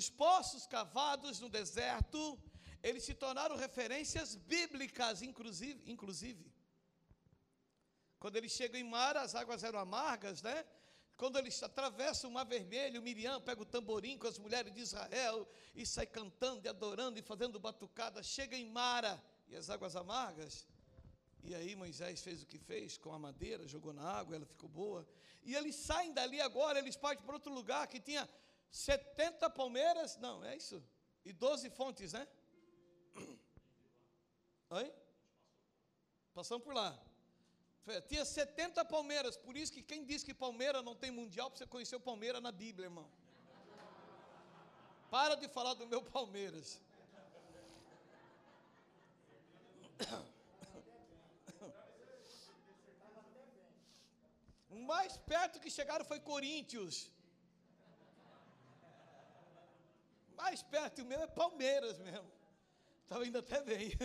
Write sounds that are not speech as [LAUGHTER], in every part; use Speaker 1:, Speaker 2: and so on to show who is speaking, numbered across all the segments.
Speaker 1: Os poços cavados no deserto, eles se tornaram referências bíblicas, inclusive. inclusive. Quando eles chegam em Mara, as águas eram amargas, né? Quando eles atravessam o Mar Vermelho, Miriam pega o tamborim com as mulheres de Israel e sai cantando e adorando e fazendo batucada. Chega em Mara e as águas amargas. E aí Moisés fez o que fez com a madeira, jogou na água, ela ficou boa. E eles saem dali agora, eles partem para outro lugar que tinha 70 palmeiras, não, é isso? E 12 fontes, né? [COUGHS] Oi? Passamos por lá. Tinha 70 palmeiras, por isso que quem diz que Palmeira não tem mundial, você conheceu Palmeira na Bíblia, irmão. Para de falar do meu Palmeiras. [COUGHS] O mais perto que chegaram foi Coríntios. Mais perto, o meu é Palmeiras mesmo. Estava indo até bem. [LAUGHS]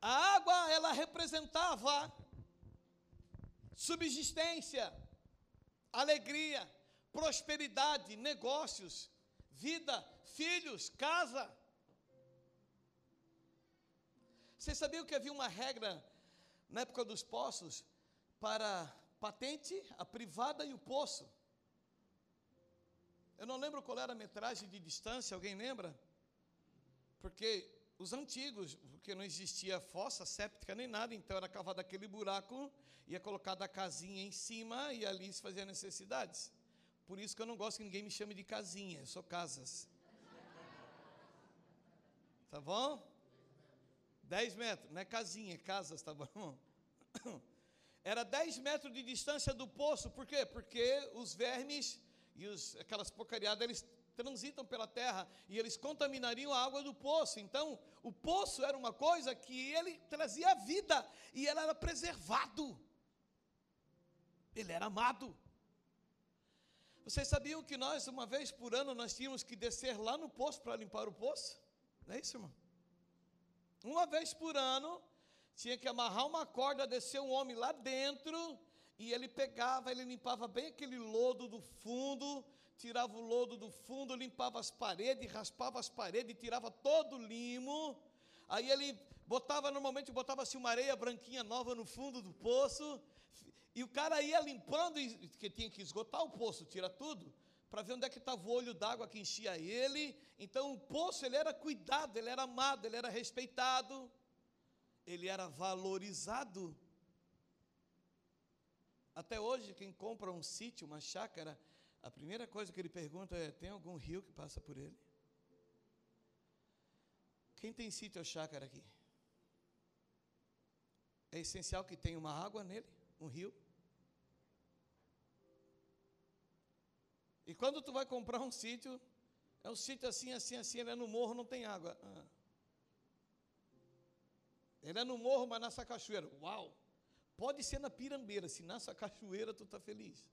Speaker 1: A água, ela representava subsistência, alegria, prosperidade, negócios, vida, filhos, casa. Você sabia que havia uma regra na época dos poços para patente, a privada e o poço? Eu não lembro qual era a metragem de distância, alguém lembra? Porque os antigos, porque não existia fossa séptica nem nada, então era cavado aquele buraco, ia colocada a casinha em cima e ali se fazia necessidades. Por isso que eu não gosto que ninguém me chame de casinha, eu sou casas. Tá bom? 10 metros, não é casinha, é casas, tá bom? [COUGHS] Era 10 metros de distância do poço, por quê? Porque os vermes e os, aquelas porcariadas, eles transitam pela terra e eles contaminariam a água do poço. Então, o poço era uma coisa que ele trazia vida e ele era preservado. Ele era amado. Vocês sabiam que nós, uma vez por ano, nós tínhamos que descer lá no poço para limpar o poço? Não é isso, irmão? Uma vez por ano, tinha que amarrar uma corda, descer um homem lá dentro, e ele pegava, ele limpava bem aquele lodo do fundo, tirava o lodo do fundo, limpava as paredes, raspava as paredes, tirava todo o limo. Aí ele botava, normalmente botava assim uma areia branquinha nova no fundo do poço. E o cara ia limpando, que tinha que esgotar o poço, tira tudo, para ver onde é que estava o olho d'água que enchia ele. Então o poço ele era cuidado, ele era amado, ele era respeitado, ele era valorizado. Até hoje, quem compra um sítio, uma chácara, a primeira coisa que ele pergunta é: tem algum rio que passa por ele? Quem tem sítio ou chácara aqui? É essencial que tenha uma água nele, um rio. E quando tu vai comprar um sítio, é um sítio assim, assim, assim, ele é no morro, não tem água. Ah. É no morro, mas nessa cachoeira. Uau! Pode ser na pirambeira, se nessa cachoeira tu está feliz.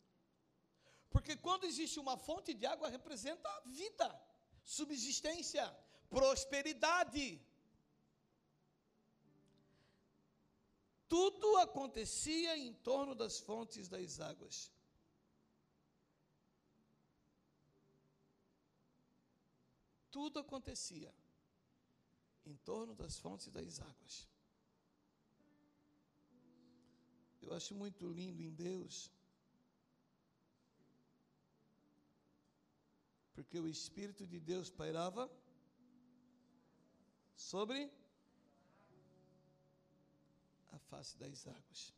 Speaker 1: Porque quando existe uma fonte de água, representa vida, subsistência, prosperidade. Tudo acontecia em torno das fontes das águas. Tudo acontecia em torno das fontes das águas. Eu acho muito lindo em Deus porque o Espírito de Deus pairava sobre a face das águas.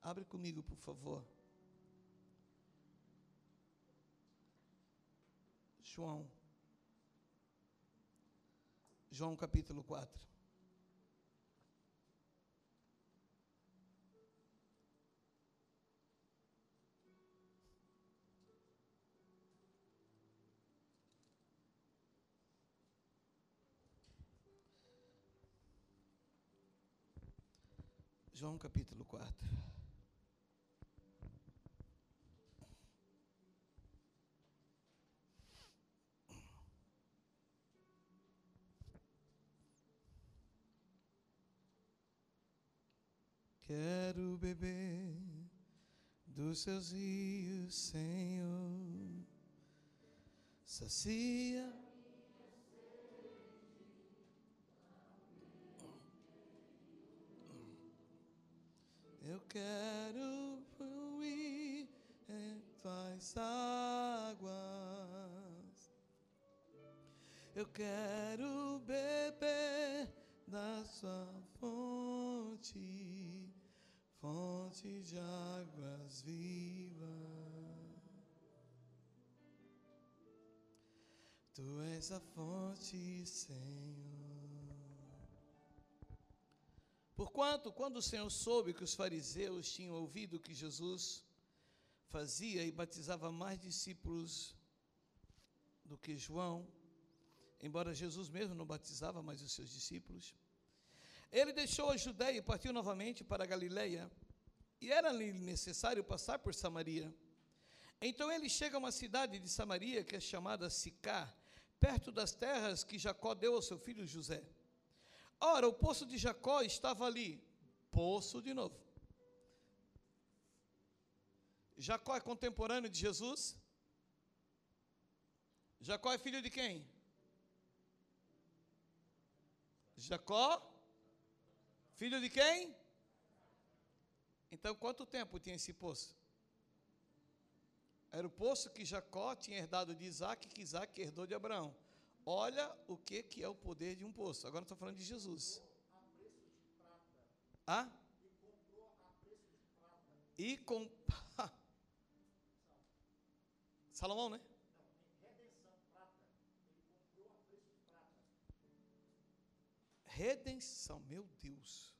Speaker 1: Abre comigo, por favor. João. João capítulo 4. João capítulo 4. Quero beber dos seus rios, Senhor. Sacia. Eu quero fluir em tuas águas. Eu quero beber da sua fonte, fonte de águas vivas. Tu és a fonte, Senhor. Porquanto, quando o Senhor soube que os fariseus tinham ouvido que Jesus fazia e batizava mais discípulos do que João, embora Jesus mesmo não batizava mais os seus discípulos, ele deixou a Judéia e partiu novamente para a Galiléia, e era-lhe necessário passar por Samaria. Então ele chega a uma cidade de Samaria que é chamada Sicá, perto das terras que Jacó deu ao seu filho José. Ora, o poço de Jacó estava ali. Poço de novo. Jacó é contemporâneo de Jesus? Jacó é filho de quem? Jacó? Filho de quem? Então, quanto tempo tinha esse poço? Era o poço que Jacó tinha herdado de Isaac, que Isaac herdou de Abraão. Olha o que, que é o poder de um poço. Agora estou falando de Jesus. Ah? E com. [LAUGHS] Salomão, né? Redenção, meu Deus.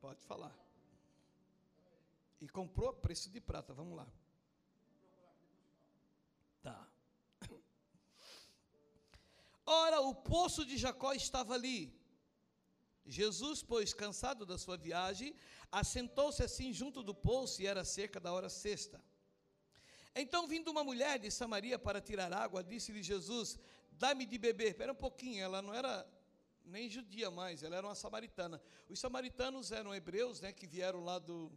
Speaker 1: Pode falar. E comprou a preço de prata. Vamos lá. Tá. [COUGHS] Ora, o poço de Jacó estava ali. Jesus, pois, cansado da sua viagem, assentou-se assim junto do poço e era cerca da hora sexta. Então, vindo uma mulher de Samaria para tirar água, disse-lhe Jesus: Dá-me de beber. Espera um pouquinho, ela não era nem judia mais, ela era uma samaritana. Os samaritanos eram hebreus, né, que vieram lá do,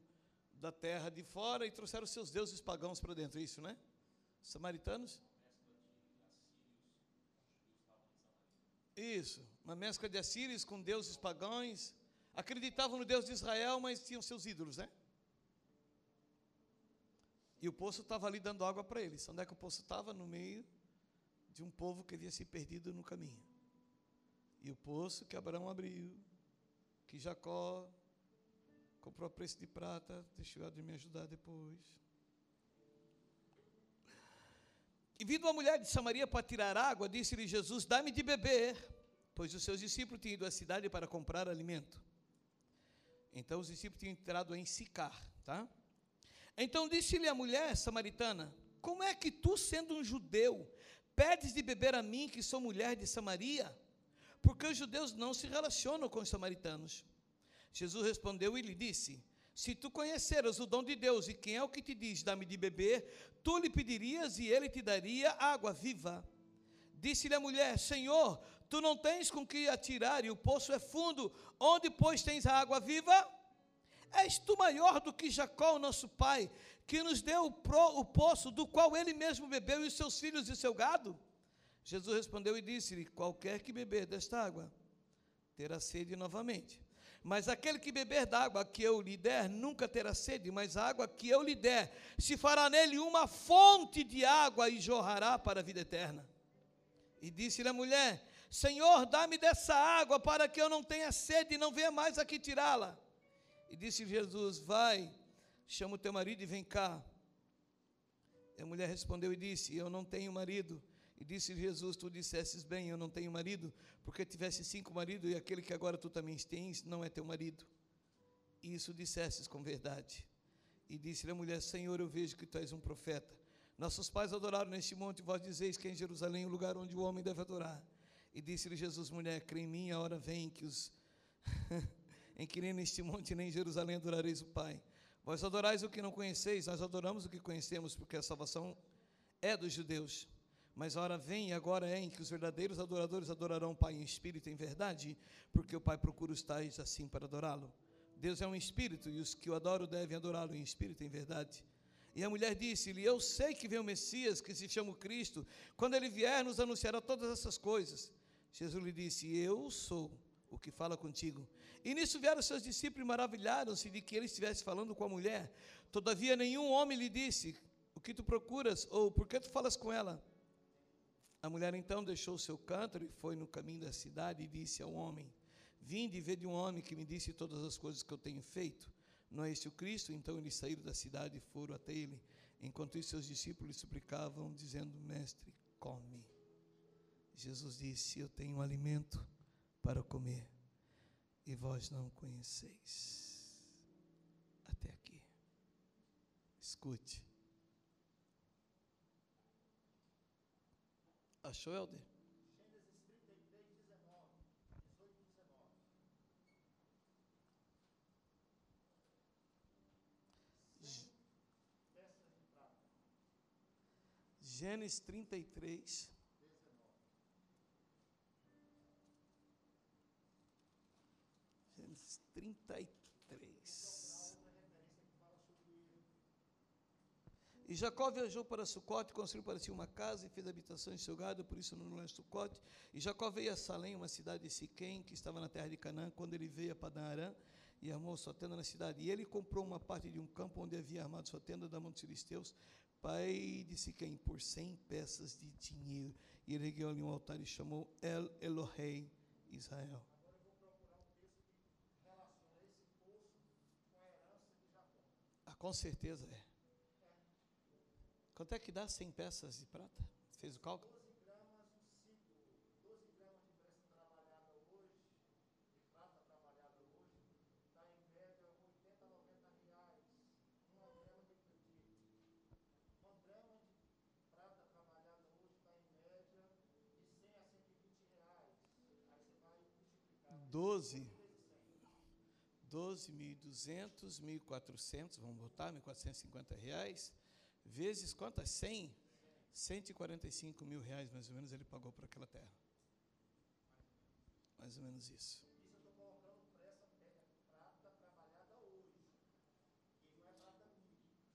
Speaker 1: da terra de fora e trouxeram seus deuses pagãos para dentro, é isso, né? Samaritanos? Isso, uma mescla de assírios com deuses pagãos. Acreditavam no Deus de Israel, mas tinham seus ídolos, né? E o poço estava ali dando água para eles. Onde é que o poço estava? No meio de um povo que havia se perdido no caminho. E o poço que Abraão abriu, que Jacó comprou a preço de prata, deixou ela de me ajudar depois. E vindo uma mulher de Samaria para tirar água, disse-lhe Jesus: Dá-me de beber, pois os seus discípulos tinham ido à cidade para comprar alimento. Então os discípulos tinham entrado em Sicar, tá? Então disse-lhe a mulher samaritana: Como é que tu, sendo um judeu, pedes de beber a mim, que sou mulher de Samaria? Porque os judeus não se relacionam com os samaritanos. Jesus respondeu e lhe disse: Se tu conheceras o dom de Deus e quem é o que te diz, dá-me de beber, tu lhe pedirias e ele te daria água viva. Disse-lhe a mulher: Senhor, tu não tens com que atirar e o poço é fundo, onde, pois, tens a água viva? És tu maior do que Jacó, nosso pai, que nos deu o, pro, o poço do qual ele mesmo bebeu, e os seus filhos e o seu gado? Jesus respondeu e disse-lhe: Qualquer que beber desta água terá sede novamente. Mas aquele que beber da água que eu lhe der, nunca terá sede, mas a água que eu lhe der, se fará nele uma fonte de água e jorrará para a vida eterna. E disse-lhe a mulher: Senhor, dá-me dessa água para que eu não tenha sede e não venha mais aqui tirá-la. E disse Jesus: Vai, chama o teu marido e vem cá. E a mulher respondeu e disse: Eu não tenho marido. E disse Jesus: Tu dissesses bem, eu não tenho marido, porque tivesse cinco maridos e aquele que agora tu também tens não é teu marido. E isso dissesses com verdade. E disse-lhe a mulher: Senhor, eu vejo que tu és um profeta. Nossos pais adoraram neste monte, vós dizeis que é em Jerusalém o lugar onde o homem deve adorar. E disse-lhe Jesus: Mulher, crê em mim, a hora vem que os. [LAUGHS] em que nem neste monte nem em Jerusalém adorareis o Pai. Vós adorais o que não conheceis, nós adoramos o que conhecemos, porque a salvação é dos judeus. Mas a hora vem e agora é em que os verdadeiros adoradores adorarão o Pai em espírito e em verdade, porque o Pai procura os tais assim para adorá-lo. Deus é um espírito e os que o adoram devem adorá-lo em espírito e em verdade. E a mulher disse-lhe: Eu sei que vem o Messias, que se chama Cristo. Quando ele vier, nos anunciará todas essas coisas. Jesus lhe disse: Eu sou o que fala contigo. E nisso vieram seus discípulos e maravilharam-se de que ele estivesse falando com a mulher. Todavia, nenhum homem lhe disse: O que tu procuras? Ou por que tu falas com ela? A mulher então deixou seu cântaro e foi no caminho da cidade e disse ao homem: Vinde e vede um homem que me disse todas as coisas que eu tenho feito. Não é este o Cristo? Então eles saíram da cidade e foram até ele. Enquanto isso, seus discípulos suplicavam, dizendo: Mestre, come. Jesus disse: Eu tenho um alimento para comer e vós não conheceis. Até aqui. Escute. Achou, Helder? Gênesis 33. Gênesis 33. E Jacó viajou para Sucote, construiu para si uma casa e fez habitação em seu gado, por isso não é Sucote. E Jacó veio a Salém, uma cidade de Siquém, que estava na terra de Canaã, quando ele veio a Padan e armou sua tenda na cidade. E ele comprou uma parte de um campo onde havia armado sua tenda da mão dos filisteus, pai de Siquém, por cem peças de dinheiro. E ele ergueu ali um altar e chamou El Elohei Israel. Ah, com certeza é. Quanto é que dá 100 peças de prata? Fez o cálculo?
Speaker 2: 12 gramas, 5, 12 gramas de pressa trabalhada hoje, de prata trabalhada hoje, está em média 80 a 90 reais. Uma grama de, de uma grama de prata trabalhada hoje está em média de 100 a 120 reais. Aí você vai multiplicar.
Speaker 1: 12. 12.200, 1.400, vamos botar, 1.450 reais, vezes quantas? 100? 145 mil reais, mais ou menos, ele pagou por aquela terra. Mais ou menos isso.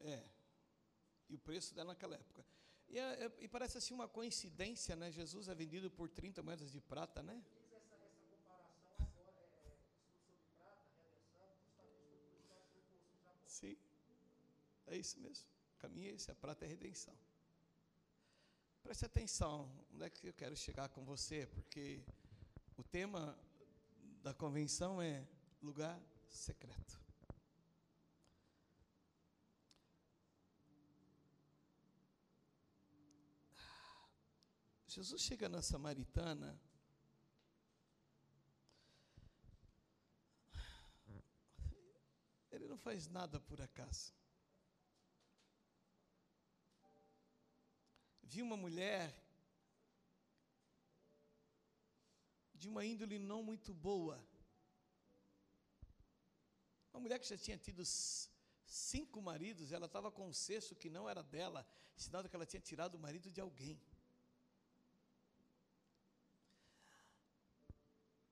Speaker 2: É. E
Speaker 1: o preço dela naquela época. E, é- é- e parece assim uma coincidência, né? Jesus é vendido por 30 moedas de prata, né? Sim. É isso mesmo. Caminho é esse, a prata é a redenção. Preste atenção, onde é que eu quero chegar com você, porque o tema da convenção é lugar secreto. Jesus chega na Samaritana. Ele não faz nada por acaso. Vi uma mulher de uma índole não muito boa. Uma mulher que já tinha tido cinco maridos, ela estava com um sexto que não era dela, sinal de que ela tinha tirado o marido de alguém.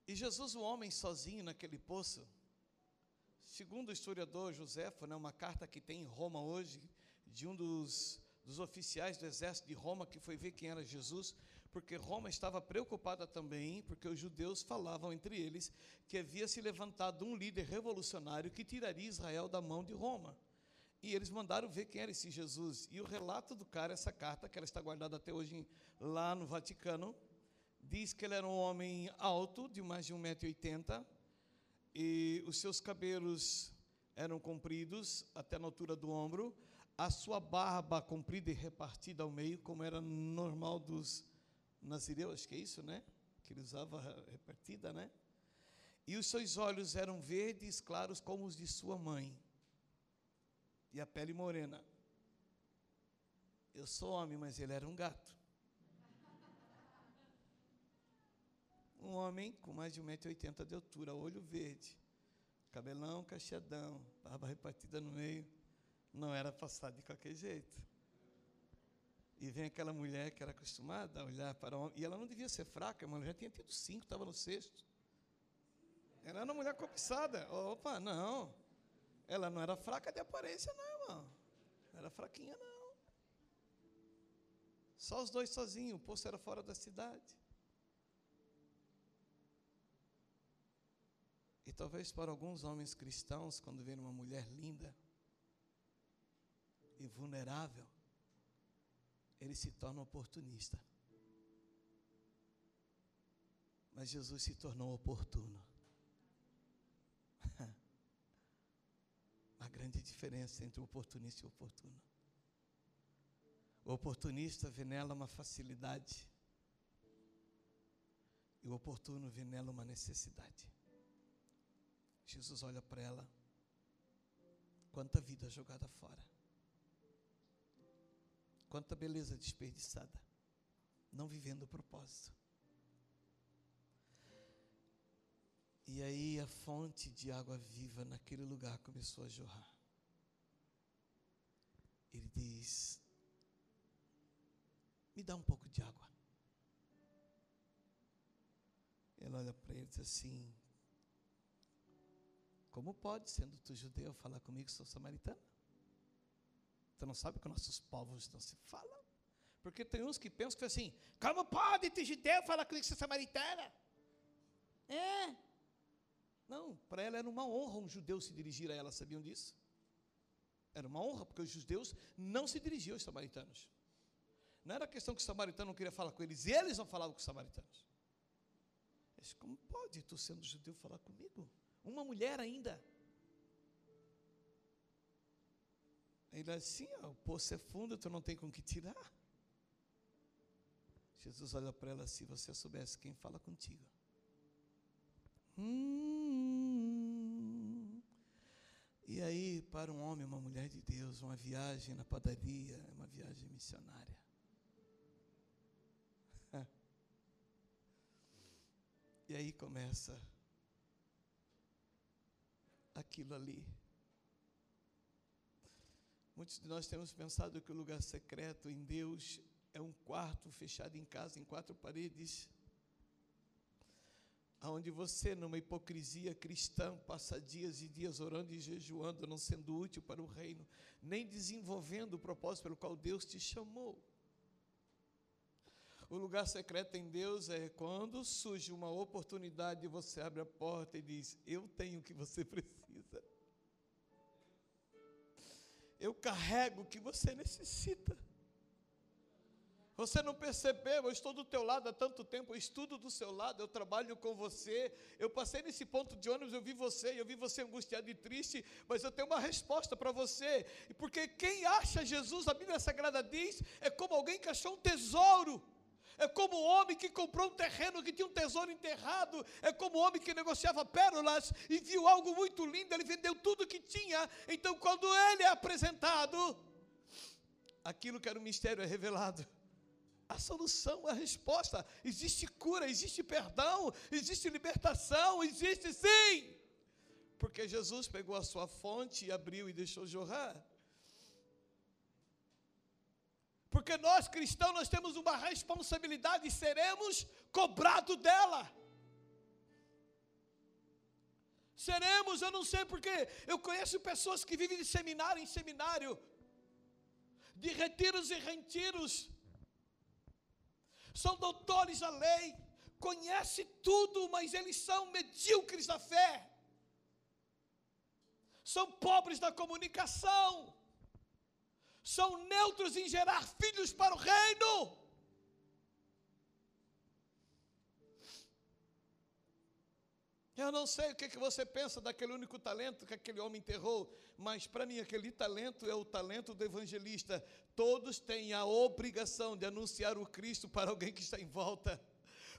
Speaker 1: E Jesus, o homem sozinho naquele poço, segundo o historiador Joséfo, né, uma carta que tem em Roma hoje, de um dos, dos oficiais do exército de Roma, que foi ver quem era Jesus, porque Roma estava preocupada também, porque os judeus falavam entre eles que havia se levantado um líder revolucionário que tiraria Israel da mão de Roma. E eles mandaram ver quem era esse Jesus. E o relato do cara, essa carta, que ela está guardada até hoje lá no Vaticano, diz que ele era um homem alto, de mais de 1,80m, e os seus cabelos eram compridos até na altura do ombro, a sua barba comprida e repartida ao meio, como era normal dos nazireus, acho que é isso, né? Que ele usava repartida, né? E os seus olhos eram verdes claros como os de sua mãe, e a pele morena. Eu sou homem, mas ele era um gato. Um homem com mais de 1,80m de altura, olho verde, cabelão cacheadão, barba repartida no meio, não era passado de qualquer jeito. E vem aquela mulher que era acostumada a olhar para homem. E ela não devia ser fraca, mulher já tinha tido cinco, estava no sexto. Ela era uma mulher cobiçada. Opa, não. Ela não era fraca de aparência, não, irmão. Não era fraquinha, não. Só os dois sozinhos, o poço era fora da cidade. E talvez para alguns homens cristãos, quando vêem uma mulher linda e vulnerável, ele se torna oportunista. Mas Jesus se tornou oportuno. [LAUGHS] A grande diferença entre o oportunista e o oportuno. O oportunista vê nela uma facilidade. E o oportuno vê nela uma necessidade. Jesus olha para ela. Quanta vida jogada fora. Quanta beleza desperdiçada. Não vivendo o propósito. E aí a fonte de água viva naquele lugar começou a jorrar. Ele diz: Me dá um pouco de água. Ela olha para ele e diz assim: Como pode, sendo tu judeu, falar comigo sou samaritana? Tu não sabe que nossos povos não se falam? Porque tem uns que pensam que assim: Como pode, tu judeu, falar comigo que sou samaritana? É. Não, para ela era uma honra um judeu se dirigir a ela, sabiam disso? Era uma honra, porque os judeus não se dirigiam aos samaritanos. Não era questão que o samaritano não queria falar com eles, eles não falavam com os samaritanos. Disse, como pode tu, sendo judeu, falar comigo? Uma mulher ainda. Ele assim, ó, o poço é fundo, tu não tem com que tirar. Jesus olha para ela assim, você soubesse quem fala contigo. Hum. E aí, para um homem, uma mulher de Deus, uma viagem na padaria é uma viagem missionária. [LAUGHS] E aí começa aquilo ali. Muitos de nós temos pensado que o lugar secreto em Deus é um quarto fechado em casa, em quatro paredes onde você, numa hipocrisia cristã, passa dias e dias orando e jejuando, não sendo útil para o reino, nem desenvolvendo o propósito pelo qual Deus te chamou. O lugar secreto em Deus é quando surge uma oportunidade, você abre a porta e diz: Eu tenho o que você precisa. Eu carrego o que você necessita. Você não percebeu, eu estou do teu lado há tanto tempo, eu estudo do seu lado, eu trabalho com você. Eu passei nesse ponto de ônibus, eu vi você, eu vi você angustiado e triste, mas eu tenho uma resposta para você. Porque quem acha Jesus, a Bíblia Sagrada diz, é como alguém que achou um tesouro. É como o homem que comprou um terreno que tinha um tesouro enterrado. É como o homem que negociava pérolas e viu algo muito lindo. Ele vendeu tudo que tinha. Então, quando ele é apresentado, aquilo que era um mistério é revelado a solução, a resposta. Existe cura, existe perdão, existe libertação, existe sim. Porque Jesus pegou a sua fonte e abriu e deixou jorrar. Porque nós cristãos nós temos uma responsabilidade e seremos cobrados dela. Seremos, eu não sei porque eu conheço pessoas que vivem de seminário em seminário, de retiros e retiros, são doutores da lei, conhecem tudo, mas eles são medíocres da fé, são pobres da comunicação, são neutros em gerar filhos para o reino. Eu não sei o que, que você pensa daquele único talento que aquele homem enterrou, mas para mim aquele talento é o talento do evangelista. Todos têm a obrigação de anunciar o Cristo para alguém que está em volta.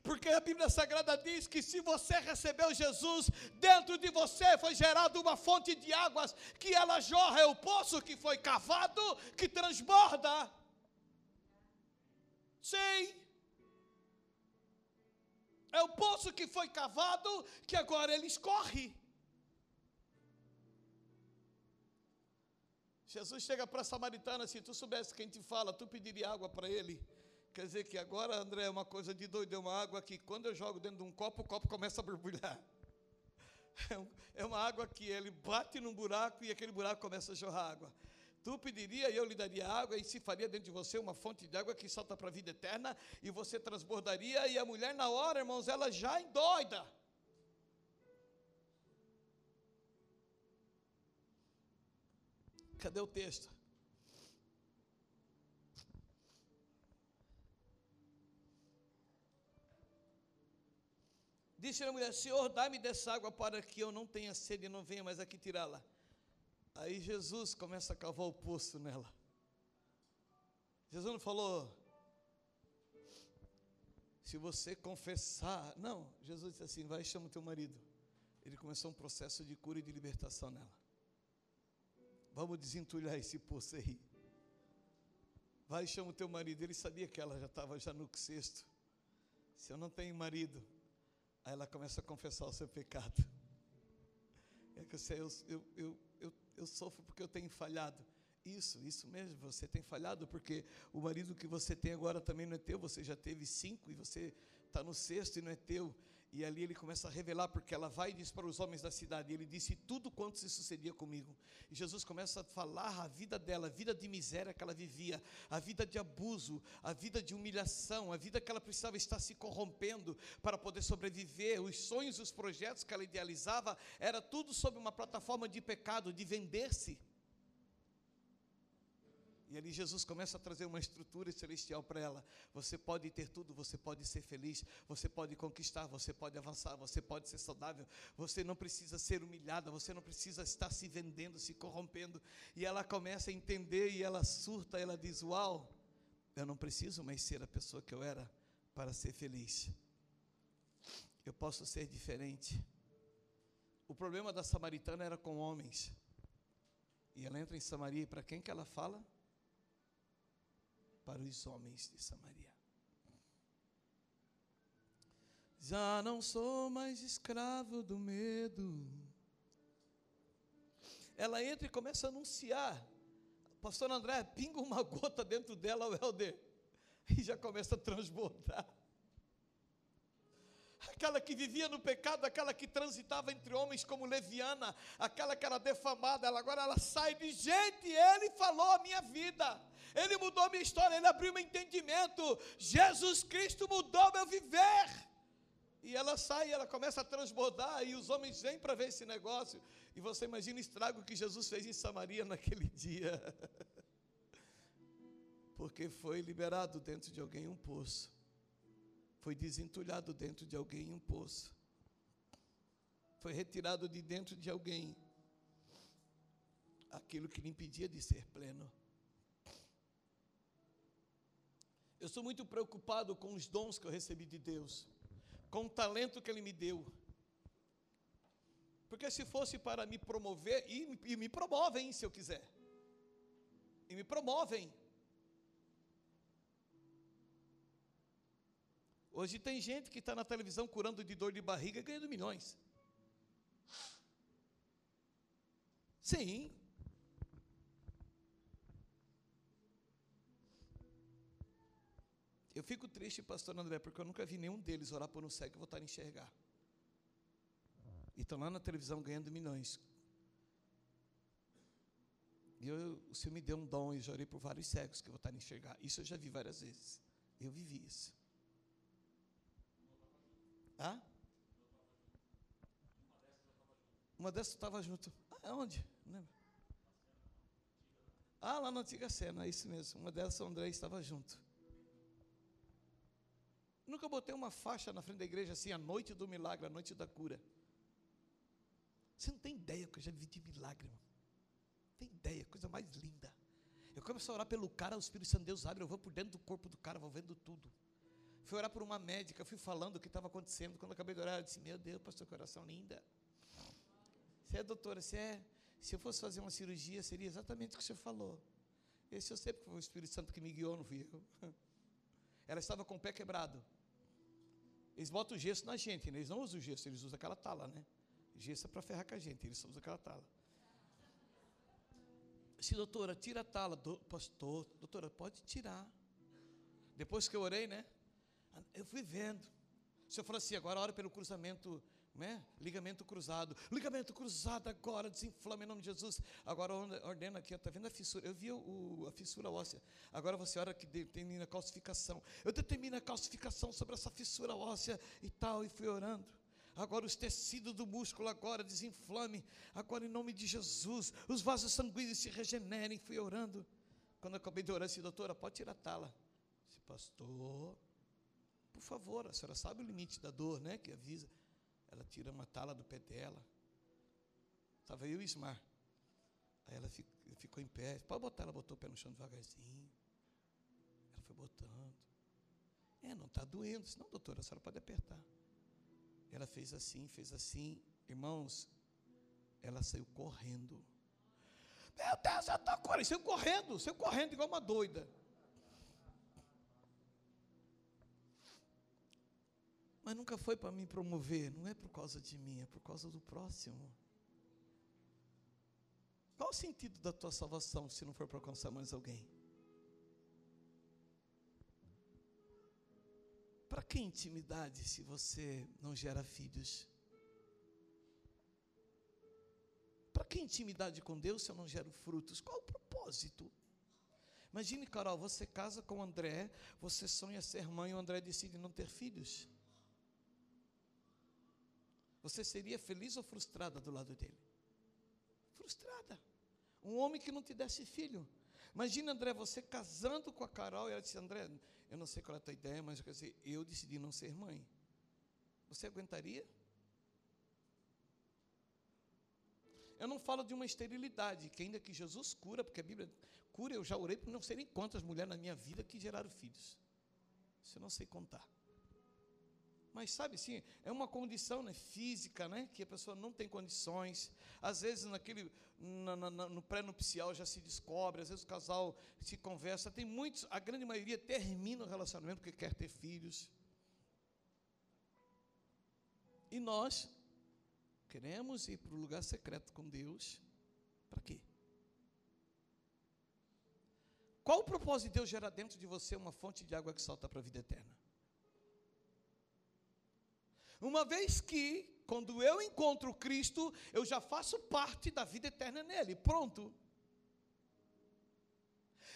Speaker 1: Porque a Bíblia Sagrada diz que se você recebeu Jesus, dentro de você foi gerada uma fonte de águas, que ela jorra, é o poço que foi cavado, que transborda. Sim. É o poço que foi cavado que agora ele escorre. Jesus chega para a samaritana, se tu soubesse quem te fala, tu pediria água para ele. Quer dizer que agora, André, é uma coisa de doido, é uma água que quando eu jogo dentro de um copo, o copo começa a borbulhar. [LAUGHS] É, é uma água que ele bate num buraco e aquele buraco começa a jorrar água. Tu pediria e eu lhe daria água, e se faria dentro de você uma fonte de água que salta para a vida eterna, e você transbordaria, e a mulher, na hora, irmãos, ela já endoida. Cadê o texto? Disse a mulher: Senhor, dá-me dessa água para que eu não tenha sede e não venha mais aqui tirá-la. Aí Jesus começa a cavar o poço nela. Jesus não falou, se você confessar. Não, Jesus disse assim: vai e chama o teu marido. Ele começou um processo de cura e de libertação nela. Vamos desentulhar esse poço aí. Vai e chama o teu marido. Ele sabia que ela já estava já no sexto. Se eu não tenho marido, Aí ela começa a confessar o seu pecado. É que eu, eu, eu, eu, eu sofro porque eu tenho falhado. Isso, isso mesmo, você tem falhado, porque o marido que você tem agora também não é teu, você já teve cinco e você está no sexto e não é teu. E ali ele começa a revelar, porque ela vai e diz para os homens da cidade, ele disse tudo quanto se sucedia comigo. E Jesus começa a falar a vida dela, a vida de miséria que ela vivia, a vida de abuso, a vida de humilhação, a vida que ela precisava estar se corrompendo para poder sobreviver. Os sonhos, os projetos que ela idealizava, era tudo sob uma plataforma de pecado, de vender-se. E ali Jesus começa a trazer uma estrutura celestial para ela. Você pode ter tudo, você pode ser feliz, você pode conquistar, você pode avançar, você pode ser saudável, você não precisa ser humilhada, você não precisa estar se vendendo, se corrompendo. E ela começa a entender e ela surta, ela diz: Uau, eu não preciso mais ser a pessoa que eu era para ser feliz. Eu posso ser diferente. O problema da samaritana era com homens. E ela entra em Samaria e para quem que ela fala? Para os homens de Samaria. Já não sou mais escravo do medo. Ela entra e começa a anunciar. Pastor André, pinga uma [LAUGHS] gota dentro dela, o Helder, e já começa a transbordar aquela que vivia no pecado, aquela que transitava entre homens como leviana, aquela que era defamada, ela agora ela sai e diz: gente, ele falou a minha vida, ele mudou minha história, ele abriu meu entendimento, Jesus Cristo mudou meu viver. E ela sai, ela começa a transbordar, e os homens vêm para ver esse negócio. E você imagina o estrago que Jesus fez em Samaria [LAUGHS] naquele dia. Porque foi liberado dentro de alguém um poço foi desentulhado dentro de alguém um poço. Foi retirado de dentro de alguém aquilo que lhe impedia de ser pleno. Eu sou muito preocupado com os dons que eu recebi de Deus, com o talento que Ele me deu. Porque se fosse para me promover, e, e me promovem se eu quiser, e me promovem, Hoje tem gente que está na televisão curando de dor de barriga e ganhando milhões. Sim. Eu fico triste, pastor André, porque eu nunca vi nenhum deles orar por um cego e voltar a enxergar. E estão lá na televisão ganhando milhões. E eu, o Senhor me deu um dom e já orei por vários cegos que voltaram a enxergar. Isso eu já vi várias vezes. Eu vivi isso. Hã? Uma dessas estava junto. Ah, onde? Não. Ah, lá na antiga cena, é isso mesmo. Uma dessas, o André estava junto. Nunca botei uma faixa na frente da igreja assim, a noite do milagre, a noite da cura. Você não tem ideia que eu já vi de milagre, irmão. Tem ideia, coisa mais linda. Eu começo a orar pelo cara, o Espírito Santo de Deus abre, eu vou por dentro do corpo do cara, vou vendo tudo. Fui orar por uma médica, fui falando o que estava acontecendo. Quando eu acabei de orar, eu disse: Meu Deus, pastor, que oração linda. Você é doutora, você é. Se eu fosse fazer uma cirurgia, seria exatamente o que o senhor falou. Esse eu sei porque foi o Espírito Santo que me guiou, não fui eu. [LAUGHS] Ela estava com o pé quebrado. Eles botam gesso na gente, né? eles não usam gesso, eles usam aquela tala, né? Gesso é para ferrar com a gente, eles usam aquela tala. Se, doutora, tira a tala. Do, pastor, doutora, pode tirar. Depois que eu orei, né? Eu fui vendo. O senhor falou assim: agora ora pelo cruzamento, né? Ligamento cruzado. Ligamento cruzado agora, desinflama em nome de Jesus. Agora ordena aqui, está vendo a fissura? Eu vi o, a fissura óssea. Agora você ora que determina a calcificação. Eu determino a calcificação sobre essa fissura óssea e tal, e fui orando. Agora os tecidos do músculo agora desinflame. Agora em nome de Jesus, os vasos sanguíneos se regenerem. Fui orando. Quando acabei de orar, disse, doutora, pode tirar a tala. Disse, pastor, por favor, a senhora sabe o limite da dor, né? Que avisa. Ela tira uma tala do pé dela. Estava eu e Ismar. Aí ela ficou em pé. Pode botar, ela botou o pé no chão devagarzinho. Ela foi botando. É, não está doendo. Não, doutora, a senhora pode apertar. Ela fez assim, fez assim. Irmãos, ela saiu correndo. Meu Deus, eu estou correndo. Saiu correndo, saiu correndo igual uma doida. Mas nunca foi para me promover, não é por causa de mim, é por causa do próximo. Qual o sentido da tua salvação se não for para alcançar mais alguém? Para que intimidade se você não gera filhos? Para que intimidade com Deus se eu não gero frutos? Qual o propósito? Imagine, Carol, você casa com o André, você sonha ser mãe, o André decide não ter filhos. Você seria feliz ou frustrada do lado dele? Frustrada. Um homem que não te desse filho. Imagina, André, você casando com a Carol e ela disse: André, eu não sei qual é a tua ideia, mas quer dizer, eu decidi não ser mãe. Você aguentaria? Eu não falo de uma esterilidade, que ainda que Jesus cura, porque a Bíblia cura, eu já orei por não sei nem quantas mulheres na minha vida que geraram filhos. Isso eu não sei contar. Mas sabe sim, é uma condição né, física, né, que a pessoa não tem condições. Às vezes naquele na, na, no pré-nupcial já se descobre, às vezes o casal se conversa. Tem muitos, a grande maioria termina o relacionamento porque quer ter filhos. E nós queremos ir para o lugar secreto com Deus. Para quê? Qual o propósito de Deus gerar dentro de você uma fonte de água que salta para a vida eterna? Uma vez que, quando eu encontro Cristo, eu já faço parte da vida eterna nele. Pronto.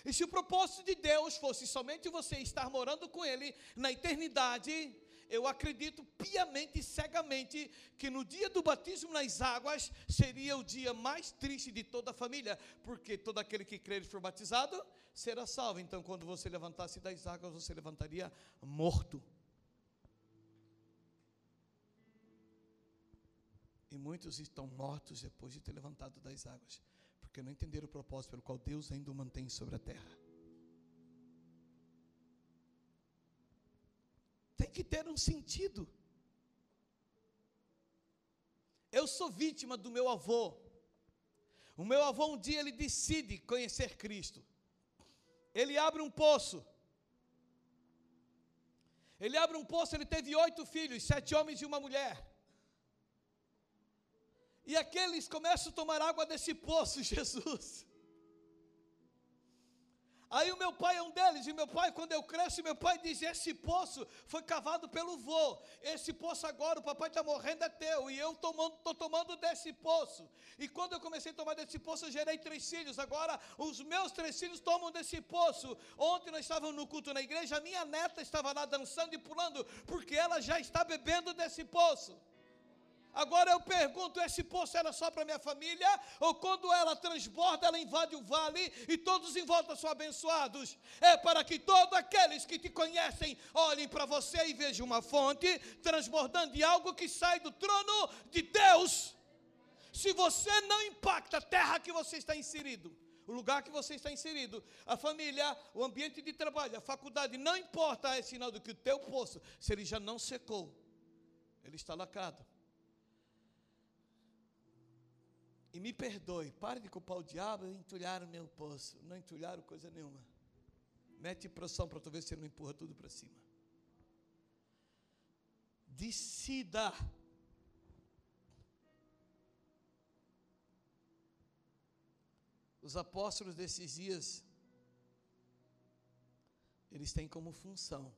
Speaker 1: E se o propósito de Deus fosse somente você estar morando com Ele na eternidade, eu acredito piamente e cegamente que no dia do batismo nas águas seria o dia mais triste de toda a família, porque todo aquele que crer e for batizado será salvo. Então, quando você levantasse das águas, você levantaria morto. Muitos estão mortos depois de ter levantado das águas, porque não entenderam o propósito pelo qual Deus ainda o mantém sobre a terra. Tem que ter um sentido. Eu sou vítima do meu avô. O meu avô um dia ele decide conhecer Cristo. Ele abre um poço. Ele abre um poço, ele teve oito filhos, sete homens e uma mulher. E aqueles começam a tomar água desse poço, [LAUGHS] Jesus. Aí o meu pai é um deles, e meu pai, quando eu cresço, meu pai diz: Esse poço foi cavado pelo vô. Esse poço agora, o papai está morrendo, é teu. E eu estou tomando, tomando desse poço. E quando eu comecei a tomar desse poço, eu gerei três filhos. Agora, os meus três filhos tomam desse poço. Ontem nós estávamos no culto na igreja, a minha neta estava lá dançando e pulando, porque ela já está bebendo desse poço. Agora eu pergunto: esse poço era só para minha família? Ou quando ela transborda, ela invade o vale e todos em volta são abençoados? É para que todos aqueles que te conhecem olhem para você e vejam uma fonte transbordando de algo que sai do trono de Deus. Se você não impacta a terra que você está inserido, o lugar que você está inserido, a família, o ambiente de trabalho, a faculdade, não importa, é sinal do que o teu poço, se ele já não secou, ele está lacrado. E me perdoe, pare de culpar o diabo, entulharam meu poço. Não entulharam coisa nenhuma. Mete pressão para tu ver se não empurra tudo para cima. Decida. Os apóstolos desses dias, eles têm como função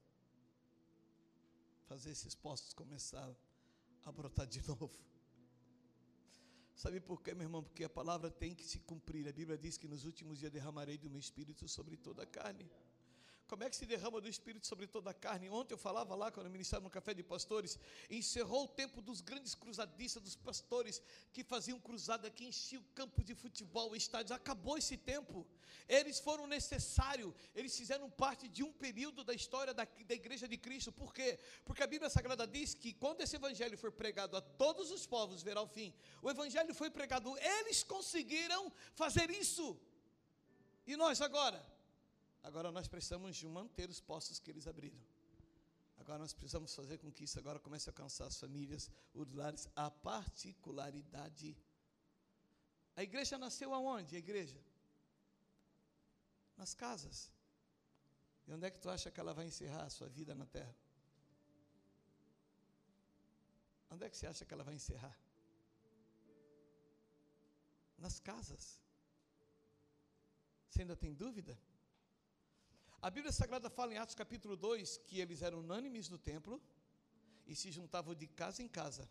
Speaker 1: fazer esses postos começar a brotar de [LAUGHS] novo. Sabe por quê, meu irmão? Porque a palavra tem que se cumprir. A Bíblia diz que nos últimos dias derramarei do meu espírito sobre toda a carne. Como é que se derrama do Espírito sobre toda a carne? Ontem eu falava lá, quando eu ministrava no café de pastores, encerrou o tempo dos grandes cruzadistas, dos pastores que faziam cruzada, que enchiam o campo de futebol, estádios. Acabou esse tempo. Eles foram necessários, eles fizeram parte de um período da história da, da igreja de Cristo. Por quê? Porque a Bíblia Sagrada diz que quando esse evangelho for pregado a todos os povos, verá o fim. O evangelho foi pregado, eles conseguiram fazer isso. E nós agora? Agora nós precisamos manter os postos que eles abriram. Agora nós precisamos fazer com que isso agora comece a alcançar as famílias, os lares, a particularidade. A igreja nasceu aonde? A igreja? Nas casas. E onde é que tu acha que ela vai encerrar a sua vida na terra? Onde é que você acha que ela vai encerrar? Nas casas. Você ainda tem dúvida? A Bíblia Sagrada fala em Atos capítulo 2 que eles eram unânimes no templo e se juntavam de casa em casa.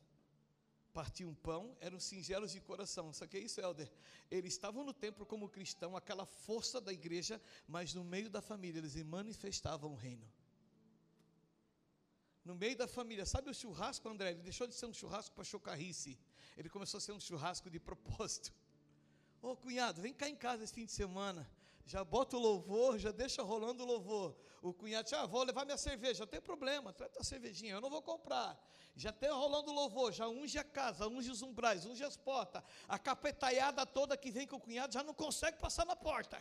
Speaker 1: Partiam pão, eram singelos de coração. Só que é isso, Helder. Eles estavam no templo como cristão, aquela força da igreja, mas no meio da família eles manifestavam o reino. No meio da família, sabe o churrasco, André? Ele deixou de ser um churrasco para chocarrice. Ele começou a ser um churrasco de propósito. Ô cunhado, vem cá em casa esse fim de semana já bota o louvor, já deixa rolando o louvor. O cunhado diz, ah, vou levar minha cerveja, não tem problema, traz a cervejinha, eu não vou comprar. Já tem rolando o louvor, já unge a casa, unge os umbrais, unge as portas. A capetaiada toda que vem com o cunhado já não consegue passar na porta.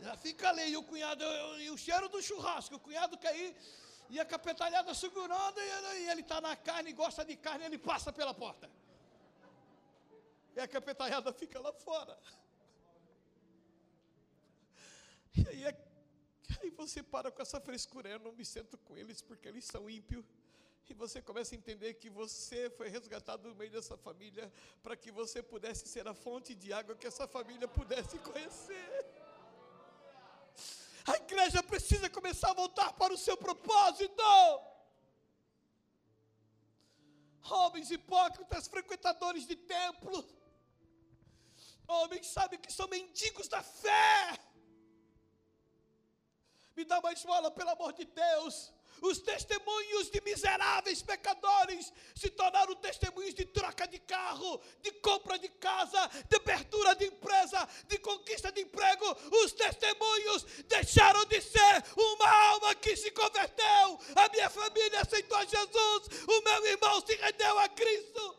Speaker 1: Já fica ali, e o cunhado, e o cheiro do churrasco, o cunhado quer ir, e a capetalhada segurando, e ele está na carne, gosta de carne, ele passa pela porta. E a capetalhada fica lá fora. E aí, é, aí você para com essa frescura, eu não me sento com eles porque eles são ímpios. E você começa a entender que você foi resgatado no meio dessa família para que você pudesse ser a fonte de água que essa família pudesse conhecer. A igreja precisa começar a voltar para o seu propósito. Homens hipócritas, frequentadores de templo. Homens sabem que são mendigos da fé me dá uma esmola, pelo amor de Deus. Os testemunhos de miseráveis pecadores se tornaram testemunhos de troca de carro, de compra de casa, de abertura de empresa, de conquista de emprego. Os testemunhos deixaram de ser uma alma que se converteu. A minha família aceitou Jesus, o meu irmão se rendeu a Cristo.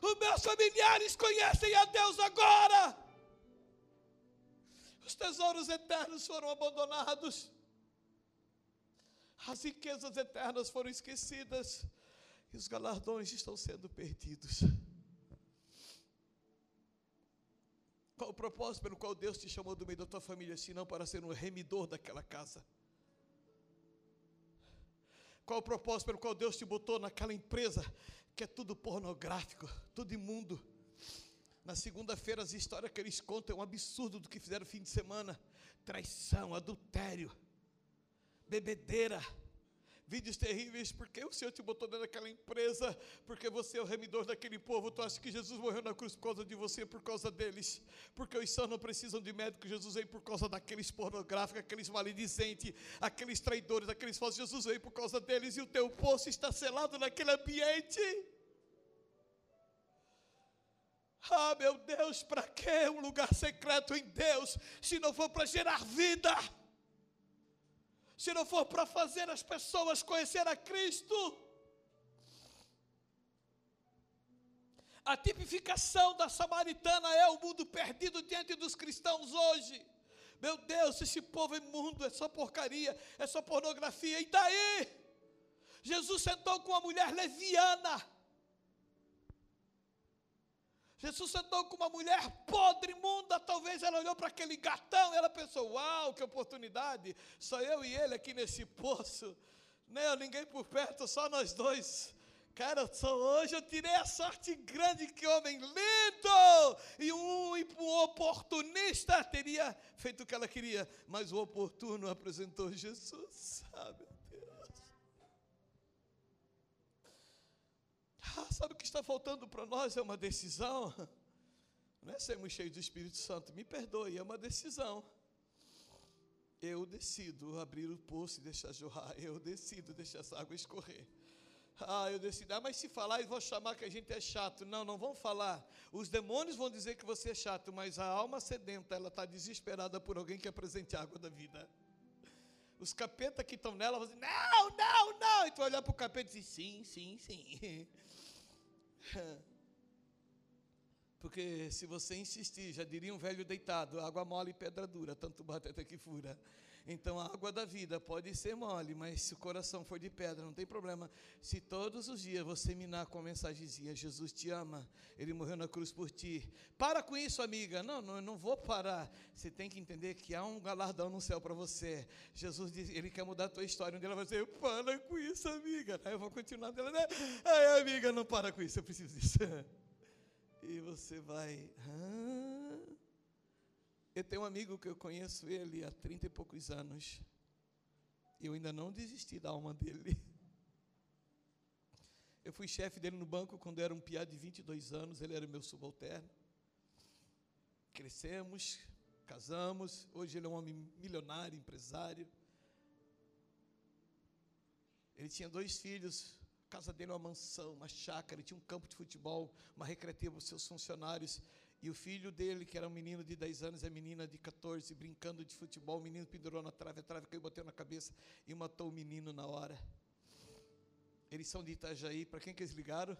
Speaker 1: Os meus familiares conhecem a Deus agora. Os tesouros eternos foram abandonados. As riquezas eternas foram esquecidas. E os galardões estão sendo perdidos. Qual o propósito pelo qual Deus te chamou do meio da tua família, se não para ser um remidor daquela casa? Qual o propósito pelo qual Deus te botou naquela empresa que é tudo pornográfico, tudo imundo? Na segunda-feira, as histórias que eles contam é um absurdo do que fizeram no fim de semana: traição, adultério, bebedeira, vídeos terríveis. Porque o Senhor te botou dentro daquela empresa, porque você é o remidor daquele povo. Tu acha que Jesus morreu na cruz por causa de você, por causa deles? Porque os sãos não precisam de médico, Jesus veio por causa daqueles pornográficos, aqueles maledicentes, aqueles traidores, aqueles falsos. Jesus veio por causa deles e o teu poço está selado naquele ambiente. Ah, meu Deus, para que um lugar secreto em Deus, se não for para gerar vida? Se não for para fazer as pessoas conhecer a Cristo? A tipificação da samaritana é o mundo perdido diante dos cristãos hoje. Meu Deus, esse povo imundo, é só porcaria, é só pornografia. E daí? Jesus sentou com uma mulher leviana Jesus sentou com uma mulher podre, imunda. Talvez ela olhou para aquele gatão e ela pensou: Uau, que oportunidade! Só eu e ele aqui nesse poço. Nem ninguém por perto, só nós dois. Cara, só hoje eu tirei a sorte grande que homem lindo e um, um oportunista teria feito o que ela queria, mas o oportuno apresentou Jesus. Ah, meu Deus. Ah, sabe o que está faltando para nós? É uma decisão. Não é sermos cheios do Espírito Santo, me perdoe, é uma decisão. Eu decido abrir o poço e deixar jorrar. Eu decido deixar essa água escorrer. Ah, eu decidi, ah, mas se falar, eles vão chamar que a gente é chato. Não, não vão falar. Os demônios vão dizer que você é chato, mas a alma sedenta, ela está desesperada por alguém que apresente a água da vida. Os capetas que estão nela vão dizer, não, não, não. E tu olhar para o capeta e dizer, sim, sim, sim. [LAUGHS] [LAUGHS] Porque se você insistir, já diria um velho deitado, água mole e pedra dura, tanto bate até que fura. Então a água da vida pode ser mole, mas se o coração for de pedra, não tem problema. Se todos os dias você minar com a mensagenzinha, Jesus te ama, Ele morreu na cruz por ti. Para com isso, amiga. Não, não, não vou parar. Você tem que entender que há um galardão no céu para você. Jesus diz, Ele quer mudar a tua história. Dia ela vai dizer, para com isso, amiga. Aí eu vou continuar dela, né? Ai, amiga, não para com isso, eu preciso disso. [LAUGHS] E você vai. Ah. Eu tenho um amigo que eu conheço ele há trinta e poucos anos. Eu ainda não desisti da alma dele. Eu fui chefe dele no banco quando era um piá de 22 anos, ele era meu subalterno. Crescemos, casamos, hoje ele é um homem milionário, empresário. Ele tinha dois filhos, a casa dele é uma mansão, uma chácara, ele tinha um campo de futebol, uma recreativa para os seus funcionários. E o filho dele, que era um menino de 10 anos, a menina de 14, brincando de futebol, o menino pendurou na trave, a trave caiu, bateu na cabeça e matou o menino na hora. Eles são de Itajaí, para quem que eles ligaram?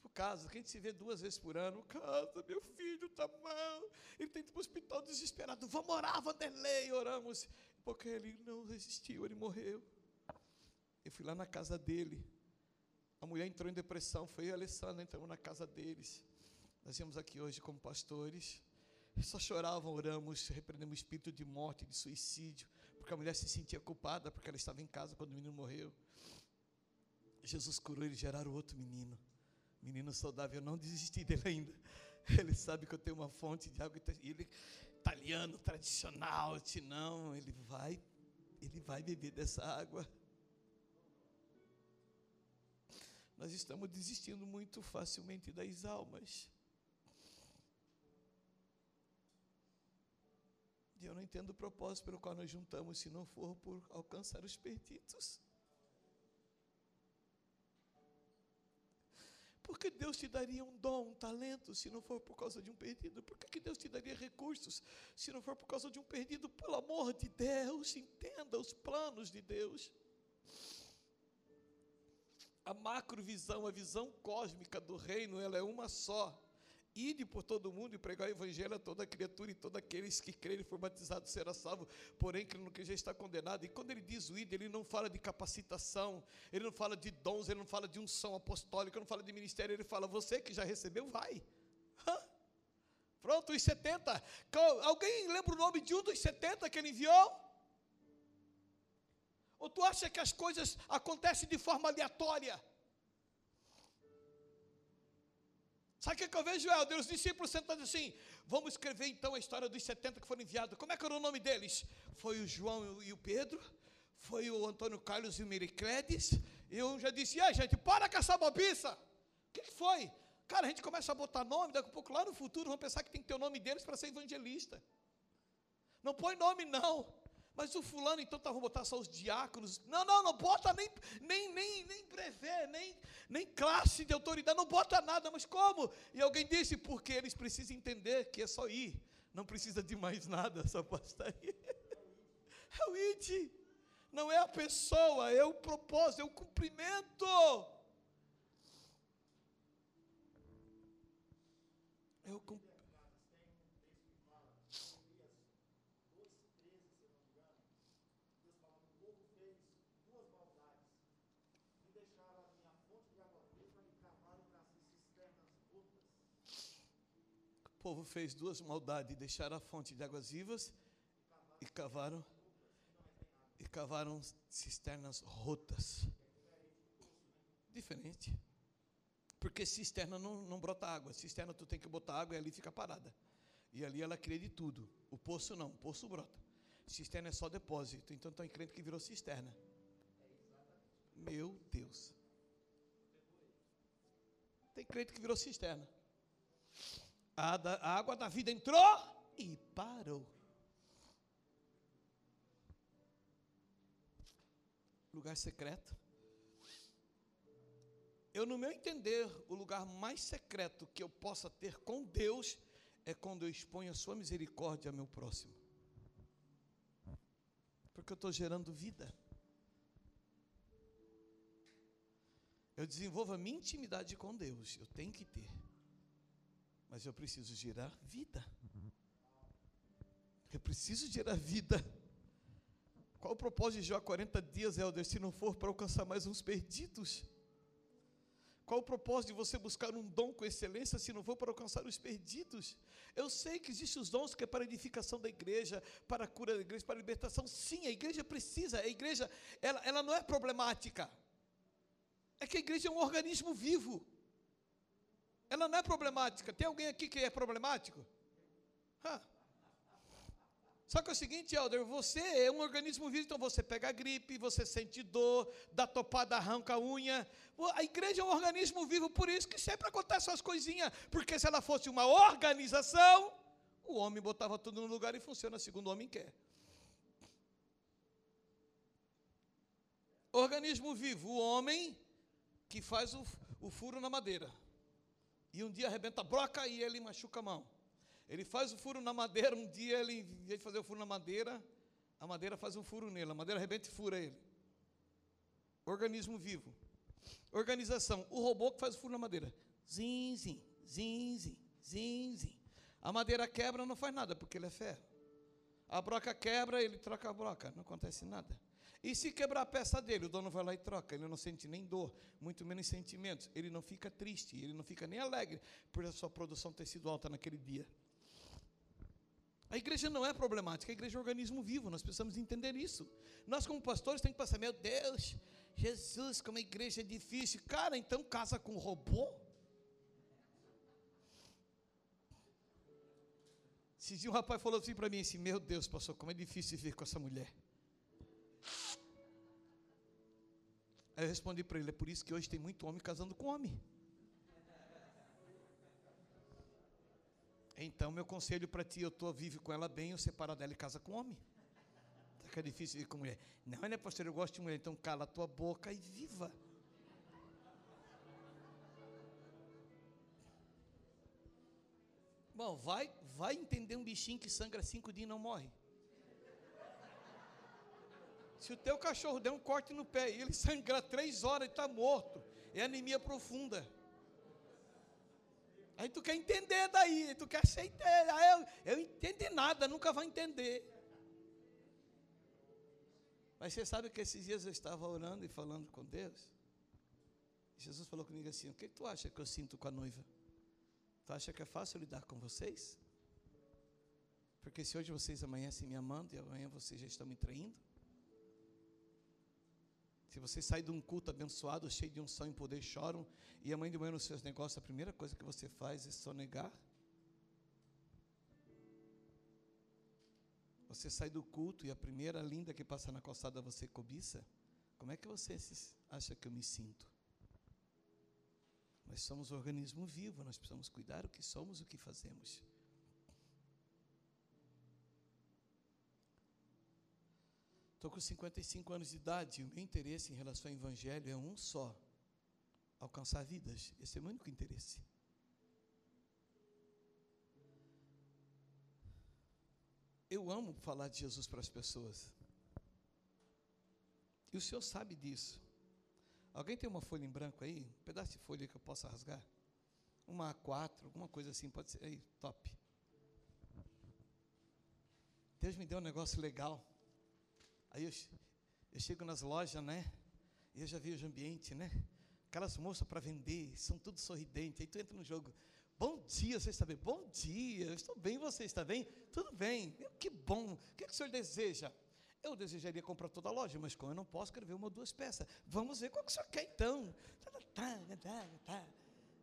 Speaker 1: Por casa, que a gente se vê duas vezes por ano. Casa, meu filho está mal, ele tem que ir para o hospital desesperado. Vamos orar, Vanderlei, oramos. Porque ele não resistiu, ele morreu. Eu fui lá na casa dele. A mulher entrou em depressão, foi eu e a Alessandra, entramos na casa deles. Nós viemos aqui hoje como pastores, só choravam, oramos, repreendemos o espírito de morte, de suicídio, porque a mulher se sentia culpada porque ela estava em casa quando o menino morreu. Jesus curou ele, geraram outro menino, menino saudável. Eu não desisti dele ainda. [LAUGHS] Ele sabe que eu tenho uma fonte de água ele italiano tradicional, não, ele vai, ele vai beber dessa água. Nós estamos desistindo muito facilmente das almas. E eu não entendo o propósito pelo qual nós juntamos, se não for por alcançar os perdidos. Por que Deus te daria um dom, um talento, se não for por causa de um perdido? Por que Deus te daria recursos, se não for por causa de um perdido? Pelo amor de Deus, entenda os planos de Deus. A macrovisão, a visão cósmica do reino, ela é uma só. Ide por todo mundo e pregar o evangelho a toda criatura e todos aqueles que crerem e for batizados será salvo, porém que no que já está condenado. E quando ele diz o ide, ele não fala de capacitação, ele não fala de dons, ele não fala de unção apostólica, ele não fala de ministério, ele fala, você que já recebeu, vai. Hã? Pronto, os 70. Alguém lembra o nome de um dos 70 que ele enviou? Ou tu acha que as coisas acontecem de forma aleatória? Sabe o que, que eu vejo, Helder? Os discípulos sentando assim, vamos escrever então a história dos 70 que foram enviados. Como é que era o nome deles? Foi o João e o Pedro, foi o Antônio Carlos e o Miricledes. Eu já disse, aí, gente, para com essa bobiça. O que, que foi? Cara, a gente começa a botar nome, daqui a pouco lá no futuro vão pensar que tem que ter o nome deles para ser evangelista. Não põe nome, não. Mas o fulano, então, tá, vou botar só os diáconos. Não, não, não bota nem, nem, nem, nem brevet, nem, nem classe de autoridade, não bota nada. Mas como? E alguém disse, porque eles precisam entender que é só ir. Não precisa de mais nada, só basta ir. [LAUGHS] É o id. Não é a pessoa, é o propósito, é o cumprimento. É o cumprimento. Povo fez duas maldades, deixaram a fonte de águas vivas e cavaram e cavaram cisternas rotas. Diferente. Porque cisterna não, não brota água. Cisterna tu tem que botar água e ali fica parada. E ali ela cria de tudo. O poço não, o poço brota. Cisterna é só depósito. Então tem crente que virou cisterna. Meu Deus. Tem crente que virou cisterna. A, água da vida entrou e parou. Lugar secreto. Eu, no meu entender, o lugar mais secreto que eu possa ter com Deus é quando eu exponho a sua misericórdia ao meu próximo. Porque eu estou gerando vida. Eu desenvolvo a minha intimidade com Deus, eu tenho que ter. Mas eu preciso gerar vida. Eu preciso gerar vida. Qual o propósito de Jó 40 dias, Helder, se não for para alcançar mais uns perdidos? Qual o propósito de você buscar um dom com excelência se não for para alcançar os perdidos? Eu sei que existem os dons que é para edificação da igreja, para a cura da igreja, para a libertação. Sim, a igreja precisa. A igreja, ela, ela não é problemática. É que a igreja é um organismo vivo. Ela não é problemática. Tem alguém aqui que é problemático? Só que é o seguinte, Helder, você é um organismo vivo, então você pega gripe, você sente dor, dá topada, arranca a unha. A igreja é um organismo vivo, por isso que sempre acontecem essas coisinhas. Porque se ela fosse uma organização, o homem botava tudo no lugar e funciona segundo o homem quer. Organismo vivo, o homem que faz o, o furo na madeira. E um dia arrebenta a broca e ele machuca a mão. Ele faz o furo na madeira, um dia ele, em vez de fazer o furo na madeira, a madeira faz um furo nele, a madeira arrebenta e fura ele. Organismo vivo. Organização, o robô que faz o furo na madeira. Zin, zin, zin, zin, zin, zin. A madeira quebra, não faz nada, porque ele é ferro. A broca quebra, ele troca a broca, não acontece nada. E se quebrar a peça dele, o dono vai lá e troca, ele não sente nem dor, muito menos sentimentos. Ele não fica triste, ele não fica nem alegre por a sua produção ter sido alta naquele dia. A igreja não é problemática, a igreja é um organismo vivo, nós precisamos entender isso. Nós, como pastores, temos que pensar: meu Deus, Jesus, como a igreja é difícil. Cara, então casa com robô? Esse um rapaz falou assim para mim assim: Meu Deus, pastor, como é difícil viver com essa mulher. Aí eu respondi para ele: É por isso que hoje tem muito homem casando com homem. Então, meu conselho para ti, eu tô vive com ela bem, eu separo dela e casa com homem. Será que é difícil viver com mulher? Não, né, pastor? Eu gosto de mulher, então cala a tua boca e viva. Bom, vai, vai entender um bichinho que sangra cinco dias e não morre. Se o teu cachorro der um corte no pé e ele [LAUGHS] sangra três horas e está morto, é anemia profunda. Aí tu quer entender daí, tu quer aceitar. Aí eu, eu entendo nada, nunca vai entender. Mas você sabe que esses dias eu estava orando e falando com Deus. Jesus falou comigo assim: O que tu acha que eu sinto com a noiva? Tu acha que é fácil lidar com vocês? Porque se hoje vocês amanhecem me amando e amanhã vocês já estão me traindo? Se você sai de um culto abençoado, cheio de unção e poder, choram, e amanhã de manhã nos seus negócios, a primeira coisa que você faz é sonegar. Você sai do culto e a primeira linda que passa na calçada você cobiça. Como é que você acha que eu me sinto? Nós somos um organismo vivo, nós precisamos cuidar o que somos, o que fazemos. Estou com 55 anos de idade e o meu interesse em relação ao Evangelho é um só: alcançar vidas. Esse é o meu único interesse. Eu amo falar de Jesus para as pessoas. E o senhor sabe disso. Alguém tem uma folha em branco aí? Um pedaço de folha que eu possa rasgar? Uma A4, alguma coisa assim, pode ser. Aí, top. Deus me deu um negócio legal. Aí eu, eu chego nas lojas, né? E eu já vi o ambiente, né? Aquelas moças para vender, são tudo sorridentes. Aí tu entra no jogo. Bom dia, você está bem? Bom dia, eu estou bem, você está bem? Tudo bem. Que bom. O que, que o senhor deseja? Eu desejaria comprar toda a loja, mas como eu não posso, quero ver uma ou duas peças. Vamos ver qual que o senhor quer então. Tá, tá, tá.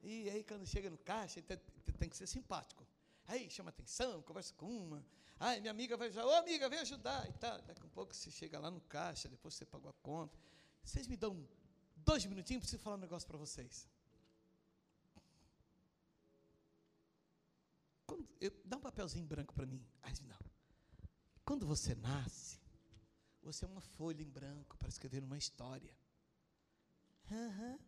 Speaker 1: E aí, quando chega no caixa, tem que ser simpático. Aí chama atenção, conversa com uma. Ai, minha amiga vai ajudar. Ô, amiga, vem ajudar. E tá. Daqui a pouco você chega lá no caixa, depois você pagou a conta. Vocês me dão dois minutinhos, preciso falar um negócio para vocês. Quando, eu, dá um papelzinho branco para mim. Ai, não. Quando você nasce, você é uma folha em branco para escrever uma história. Uhum.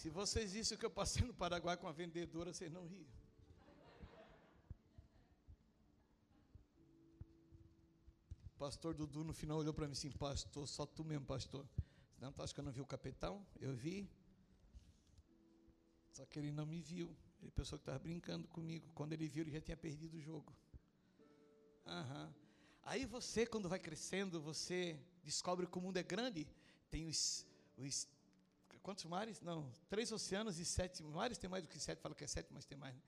Speaker 1: Se vocês vissem o que eu passei no Paraguai com a vendedora, vocês não riam. Pastor Dudu no final olhou para mim assim, pastor, só tu mesmo, pastor. Não, tu acha que eu não vi o capitão? Eu vi. Só que ele não me viu. Ele pensou que estava brincando comigo. Quando ele viu, ele já tinha perdido o jogo. Uhum. Aí você, quando vai crescendo, você descobre que o mundo é grande. Tem os, os quantos mares? Não, três oceanos e sete mares. Tem mais do que sete, fala que é sete, mas tem mais. Né?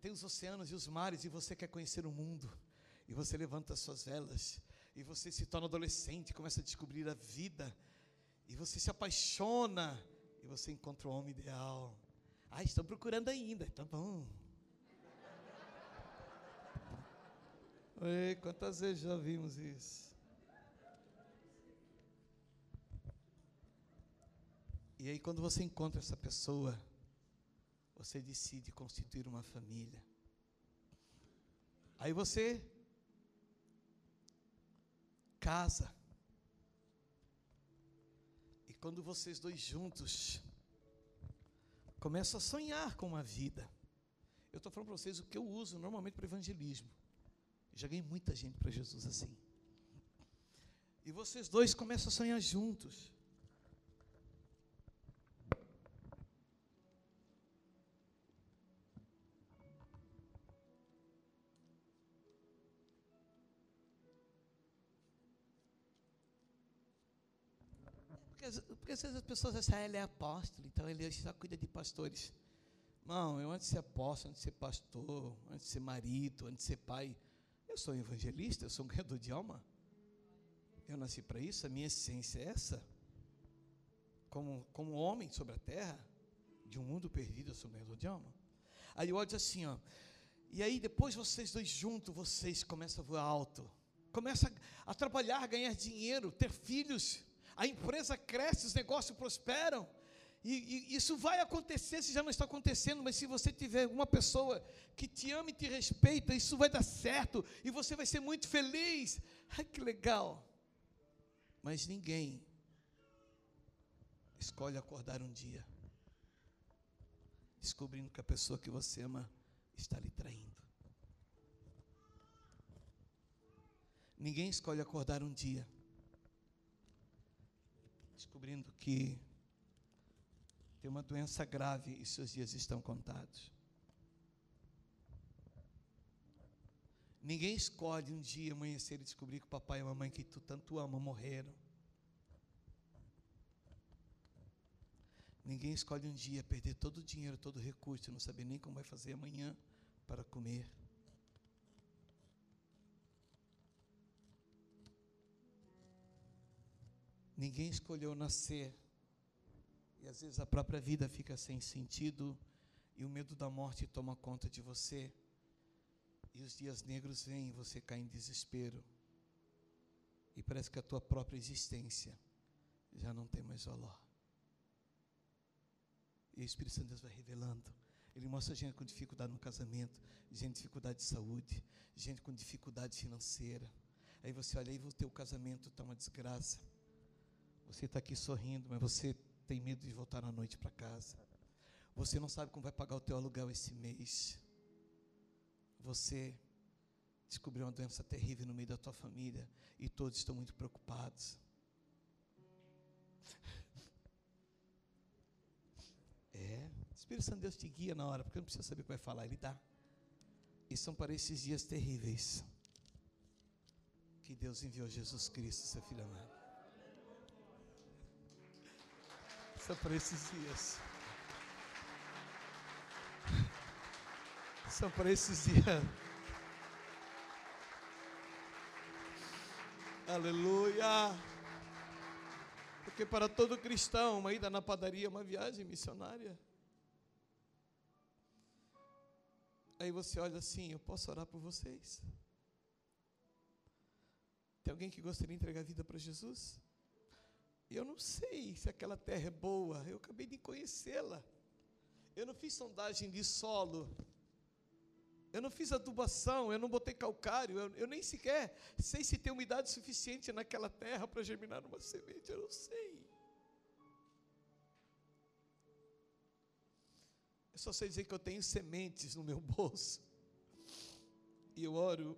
Speaker 1: Tem os oceanos e os mares, e você quer conhecer o mundo. E você levanta as suas velas. E você se torna adolescente, começa a descobrir a vida. E você se apaixona. E você encontra o homem ideal. Ah, estão procurando ainda. Tá bom. Ei, quantas vezes já vimos isso? E aí, quando você encontra essa pessoa, você decide constituir uma família. Aí você casa. E quando vocês dois juntos começam a sonhar com uma vida. Eu estou falando para vocês o que eu uso normalmente para evangelismo. Já ganhei muita gente para Jesus assim. E vocês dois começam a sonhar juntos. Porque, às vezes as pessoas acham ah, ele é apóstolo, então ele só cuida de pastores. Não, eu antes de ser apóstolo, antes de ser pastor, antes de ser marido, antes de ser pai, eu sou evangelista, eu sou um ganhador de alma. Eu nasci para isso, a minha essência é essa. Como, como homem sobre a terra, de um mundo perdido, eu sou um ganhador de alma. Aí eu olho assim, ó. E aí depois vocês dois juntos, vocês começam a voar alto. Começam a, trabalhar, ganhar dinheiro, ter filhos. A empresa cresce, os negócios prosperam. E, e, isso vai acontecer, se já não está acontecendo, mas se você tiver uma pessoa que te ama e te respeita, isso vai dar certo e você vai ser muito feliz. Ai, que legal. Mas ninguém escolhe acordar um dia descobrindo que a pessoa que você ama está lhe traindo. Ninguém escolhe acordar um dia descobrindo que tem uma doença grave e seus dias estão contados. Ninguém escolhe um dia amanhecer e descobrir que o papai e a mamãe que tu tanto ama morreram. Ninguém escolhe um dia perder todo o dinheiro, todo o recurso e não saber nem como vai fazer amanhã para comer. Ninguém escolheu nascer e às vezes a própria vida fica sem sentido e o medo da morte toma conta de você. E os dias negros vêm e você cai em desespero. E parece que a tua própria existência já não tem mais valor. E o Espírito Santo Deus vai revelando. Ele mostra gente com dificuldade no casamento, gente com dificuldade de saúde, gente com dificuldade financeira. Aí você olha e o teu casamento está uma desgraça. Você está aqui sorrindo, mas você tem medo de voltar à noite para casa. Você não sabe como vai pagar o teu aluguel esse mês. Você descobriu uma doença terrível no meio da tua família e todos estão muito preocupados. É, o Espírito Santo Deus te guia na hora, porque não precisa saber o que vai falar, ele dá. E são para esses dias terríveis que Deus enviou Jesus Cristo, seu filho amado. graça para esses dias. São para esses dias. Aleluia. Porque para todo cristão, uma ida na padaria é uma viagem missionária. Aí você olha assim: eu posso orar por vocês? Tem alguém que gostaria de entregar a vida para Jesus? Eu não sei se aquela terra é boa, eu acabei de conhecê-la. Eu não fiz sondagem de solo. Eu não fiz adubação, eu não botei calcário, eu, eu, nem sequer sei se tem umidade suficiente naquela terra para germinar uma semente, eu não sei. Eu só sei dizer que eu tenho sementes no meu [LAUGHS] bolso. E eu oro,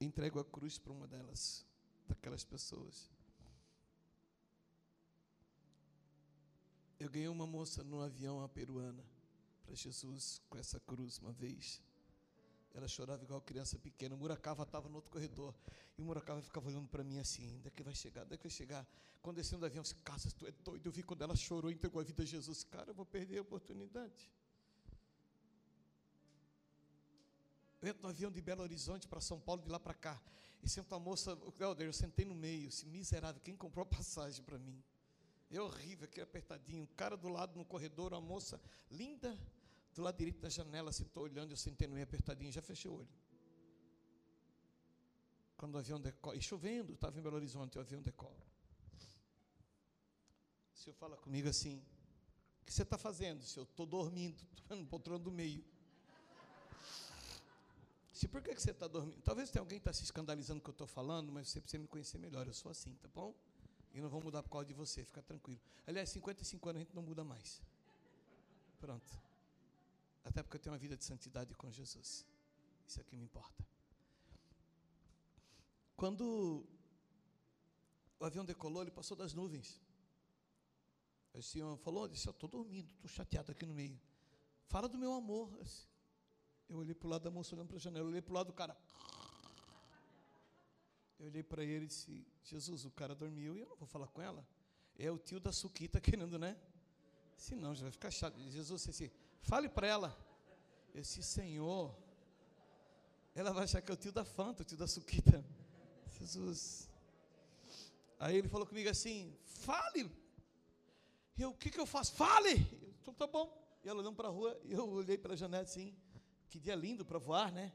Speaker 1: entrego a cruz para uma delas, daquelas pessoas. Eu ganhei uma moça no avião, a peruana para Jesus com essa cruz uma vez. Ela chorava igual criança pequena. O Muracava estava no outro corredor. E o Muracava ficava olhando para mim assim: onde é vai chegar? Onde é vai chegar? Quando descendo do avião, eu disse: tu é doido. Eu vi quando ela chorou e entregou a vida a Jesus. Cara, eu vou perder a oportunidade. Eu entro no avião de Belo Horizonte para São Paulo, de lá para cá. E sento a moça, eu sentei no meio. Esse miserável, quem comprou a passagem para mim? É horrível, aquele apertadinho. O cara do lado no corredor, uma moça linda, do lado direito da janela, se estou olhando, eu sentei no meio apertadinho, já fechei o olho. Quando o avião decola, e chovendo, estava em Belo Horizonte, o avião decola. O senhor fala comigo assim: O que você está fazendo? Se eu estou dormindo, [LAUGHS] estou no poltrona do meio. Se por que, que você está dormindo? Talvez tenha alguém que está se escandalizando com o que eu estou falando, mas você precisa me conhecer melhor. Eu sou assim, tá bom? E não vou mudar por causa de você, fica tranquilo. Aliás, 55 anos a gente não muda mais. Pronto. Até porque eu tenho uma vida de santidade com Jesus. Isso é que me importa. Quando o avião decolou, ele passou das nuvens. O senhor falou, disse, eu estou dormindo, estou chateado aqui no meio. Fala do meu amor. Eu olhei para o lado da moça olhando para a janela, eu olhei para o lado do cara. Eu olhei para ele e disse: Jesus, o cara dormiu e eu não vou falar com ela. É o tio da Suquita querendo, né? Se não, já vai ficar chato. Jesus disse: Fale para ela. Eu disse: Senhor, ela vai achar que é o tio da Fanta, o tio da Suquita. Jesus. Aí ele falou comigo assim: Fale. Eu, o que, que eu faço? Fale. Eu, então tá bom. E ela olhando para a rua, eu olhei pela janela assim: Que dia lindo para voar, né?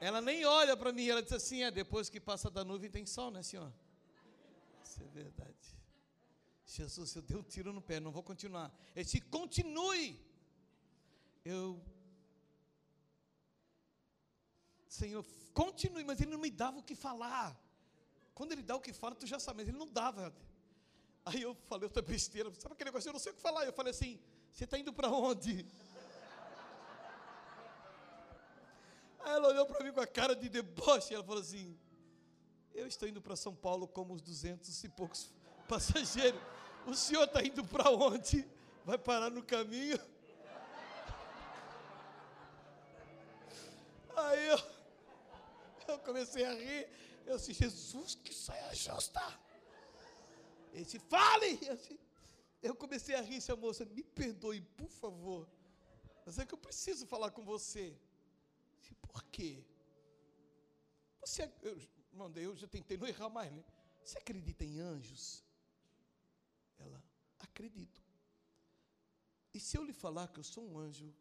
Speaker 1: Ela nem olha para mim, ela diz assim: é, depois que passa da nuvem tem sol, né, senhor? Isso é verdade. Jesus, eu dei um tiro no pé, não vou continuar. Ele disse: continue. Eu, Senhor, continue, mas ele não me dava o que falar. Quando ele dá o que fala, tu já sabe, mas ele não dava. Aí eu falei outra besteira, sabe aquele negócio? Eu não sei o que falar. Eu falei assim: você está indo para onde? Aí ela olhou para mim com a cara de deboche e ela falou assim: Eu estou indo para São Paulo como os duzentos e poucos passageiros. O senhor está indo para onde? Vai parar no caminho? Aí eu, eu comecei a rir. Eu disse: Jesus, que saia justa. Ele disse: Fale. Eu, disse, eu comecei a rir. Disse, moça, me perdoe, por favor. Mas é que eu preciso falar com você. Por quê? Você, eu, irmão, eu já tentei não errar mais, né? Você acredita em anjos? Ela, acredito. E se eu lhe falar que eu sou um anjo?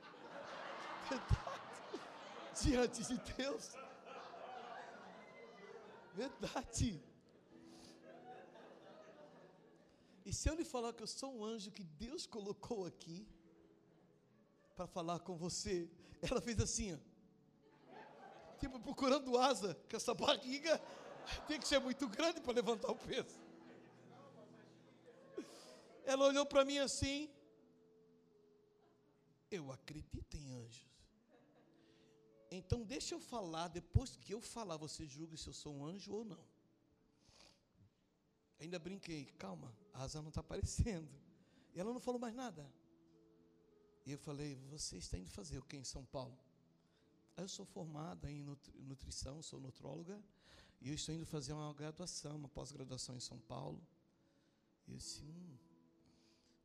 Speaker 1: [LAUGHS] Verdade. Diante de Deus. Verdade. E se eu lhe falar que eu sou um anjo que Deus colocou aqui para falar com você, ela fez assim, ó tipo procurando asa, que essa barriga tem que ser muito grande para levantar o peso. Ela olhou para mim assim. Eu acredito em anjos. Então deixa eu falar, depois que eu falar, você julga se eu sou um anjo ou não. Ainda brinquei, calma, a asa não está aparecendo. E ela não falou mais nada. E eu falei, você está indo fazer o que em São Paulo? Eu sou formada em nutrição, sou nutróloga, e eu estou indo fazer uma graduação, uma pós-graduação em São Paulo. E eu disse, hum,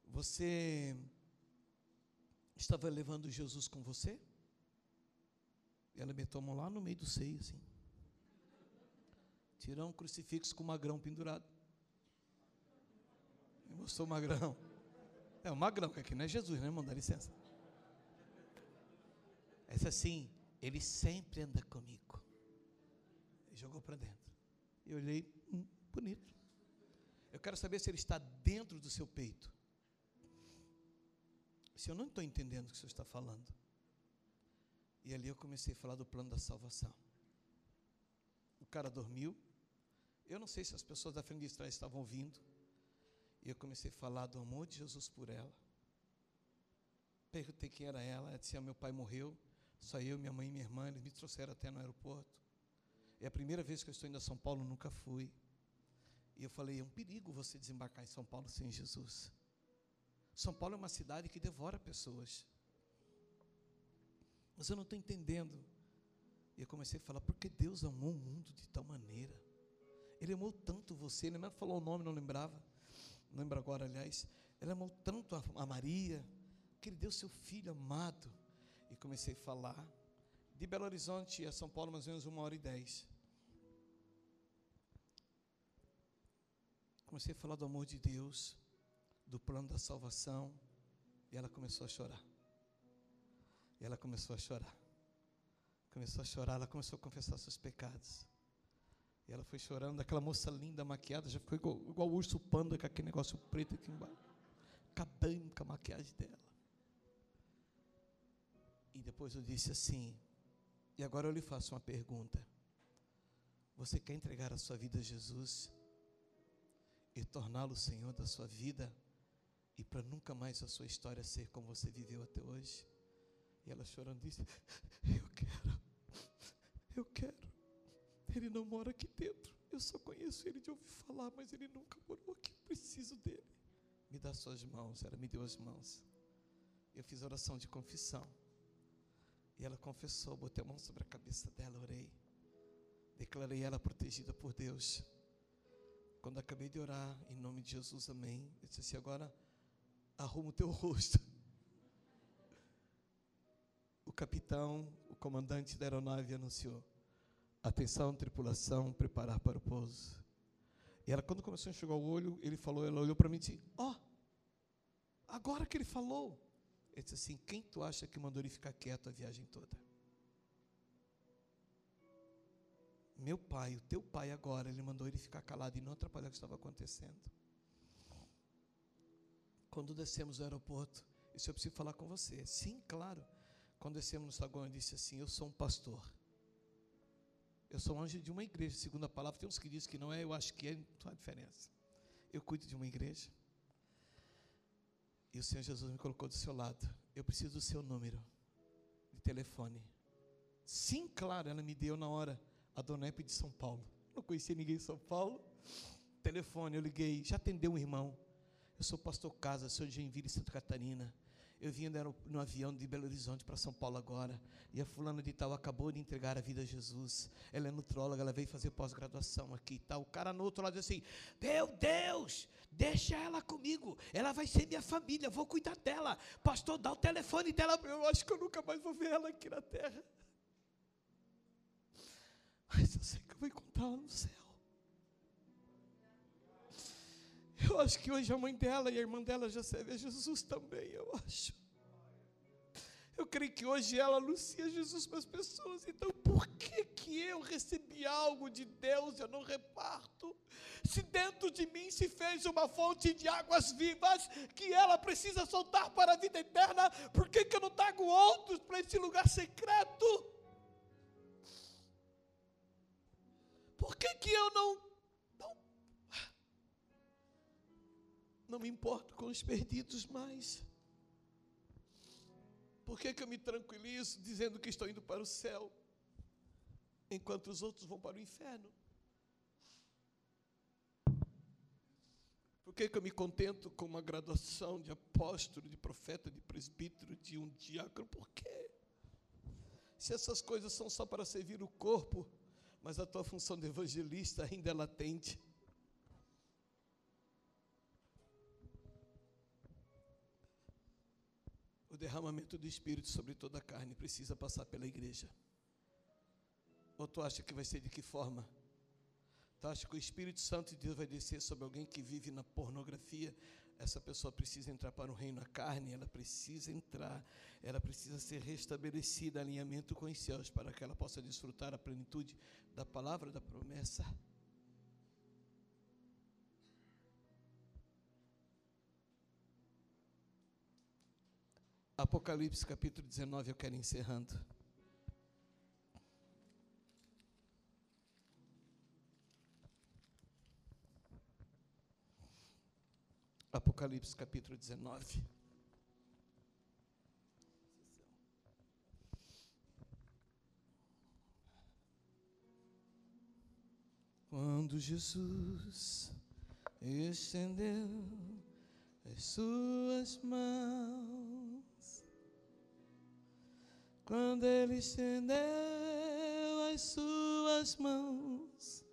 Speaker 1: você estava levando Jesus com você? E ela a mão lá no meio do seio, assim. Tirou um crucifixo com um magrão pendurado. E mostrou o magrão. É o magrão, que aqui não é Jesus, né, irmão? Dá licença. Essa assim, ele sempre anda comigo. Jogou para dentro. Eu olhei, hum, bonito. Eu quero saber se ele está dentro do seu peito. Se eu não estou entendendo o que o senhor está falando. E ali eu comecei a falar do plano da salvação. O cara dormiu. Eu não sei se as pessoas da frente de trás estavam ouvindo. E eu comecei a falar do amor de Jesus por ela. Perguntei quem era ela. Ela disse: ah, Meu pai morreu. Só eu, minha mãe e minha irmã. Eles me trouxeram até no aeroporto. É a primeira vez que eu estou indo a São Paulo, nunca fui. E eu falei: É um perigo você desembarcar em São Paulo sem Jesus. São Paulo é uma cidade que devora pessoas. Mas eu não estou entendendo. E eu comecei a falar: Porque Deus amou o mundo de tal maneira. Ele amou tanto você. Ele não falou o nome, não lembrava lembro agora, aliás, ela amou tanto a, Maria, que ele deu seu filho amado. E comecei a falar. De Belo Horizonte a São Paulo, mais ou menos uma hora e dez. Comecei a falar do amor de Deus, do plano da salvação, e ela começou a chorar. E ela começou a chorar. Começou a chorar, ela começou a confessar seus pecados. E ela foi chorando, aquela moça linda, maquiada, já ficou igual, igual urso panda com aquele negócio preto aqui embaixo. Acabando com a maquiagem dela. E depois eu disse assim, e agora eu lhe faço uma pergunta. Você quer entregar a sua vida a Jesus e torná-lo Senhor da sua vida e para nunca mais a sua história ser como você viveu até hoje? E ela chorando disse: [LAUGHS] Eu quero, eu quero. Ele não mora aqui dentro. Eu só conheço ele de ouvir falar, mas ele nunca morou aqui. Eu preciso dele. Me dá suas mãos. Ela me deu as mãos. Eu fiz oração de confissão. E ela confessou, botei a mão sobre a cabeça dela, orei. Declarei ela protegida por Deus. Quando acabei de orar, em nome de Jesus, amém. Eu disse assim: agora arruma o teu [LAUGHS] rosto. O capitão, o comandante da aeronave anunciou: Atenção, tripulação, preparar para o pouso. E ela, quando começou a enxugar o olho, ele falou, ela olhou para mim e disse: Ó, oh, agora que ele falou. Ele disse assim: Quem tu acha que mandou ele ficar quieto a viagem toda? Meu pai, o teu pai agora, ele mandou ele ficar calado e não atrapalhar o que estava acontecendo. Quando descemos do aeroporto, isso eu preciso falar com você. Sim, claro. Quando descemos no saguão, ele disse assim: Eu sou um pastor. Eu sou anjo de uma igreja, segundo a palavra. Tem uns que dizem que não é, eu acho que é, não há diferença. Eu cuido de uma igreja. E o Senhor Jesus me colocou do seu lado. Eu preciso do seu número de telefone. Sim, claro, ela me deu na hora a Dona Epe de São Paulo. Não conhecia ninguém em São Paulo. Telefone, eu liguei. Já atendeu um irmão. Eu sou pastor Casa, sou de Joinville, Santa Catarina. Eu vim no, avião de Belo Horizonte para São Paulo agora. E a fulana de tal acabou de entregar a vida a Jesus. Ela é nutróloga, ela veio fazer pós-graduação aqui e tal. O cara no outro lado diz assim: Meu Deus, deixa ela comigo. Ela vai ser minha família, vou cuidar dela. Pastor, dá o telefone dela. Eu acho que eu nunca mais vou ver ela aqui na terra. [LAUGHS] Mas eu sei que eu vou encontrá-la no céu. Eu acho que hoje a mãe dela e a irmã dela já serve a Jesus também, eu acho. Eu creio que hoje ela anuncia Jesus para as pessoas. Então, por que que eu recebi algo de Deus e eu não reparto? Se dentro de mim se fez uma fonte de águas vivas que ela precisa soltar para a vida eterna, por que que eu não trago outros para esse lugar secreto? Por que que eu não Não me importo com os perdidos mais. Por que, que eu me tranquilizo dizendo que estou indo para o céu, enquanto os outros vão para o inferno? Por que, que eu me contento com uma graduação de apóstolo, de profeta, de presbítero, de um diácono? Por quê? Se essas coisas são só para servir o corpo, mas a tua função de evangelista ainda é latente. Derramamento do Espírito sobre toda a carne precisa passar pela igreja. Ou tu acha que vai ser de que forma? Tu acha que o Espírito Santo de Deus vai descer sobre alguém que vive na pornografia? Essa pessoa precisa entrar para o reino da carne, ela precisa entrar, ela precisa ser restabelecida, alinhamento com os céus, para que ela possa desfrutar a plenitude da palavra da promessa. Apocalipse capítulo 19, eu quero encerrando. Apocalipse capítulo 19. Quando Jesus estendeu as suas mãos, quando ele estendeu as suas mãos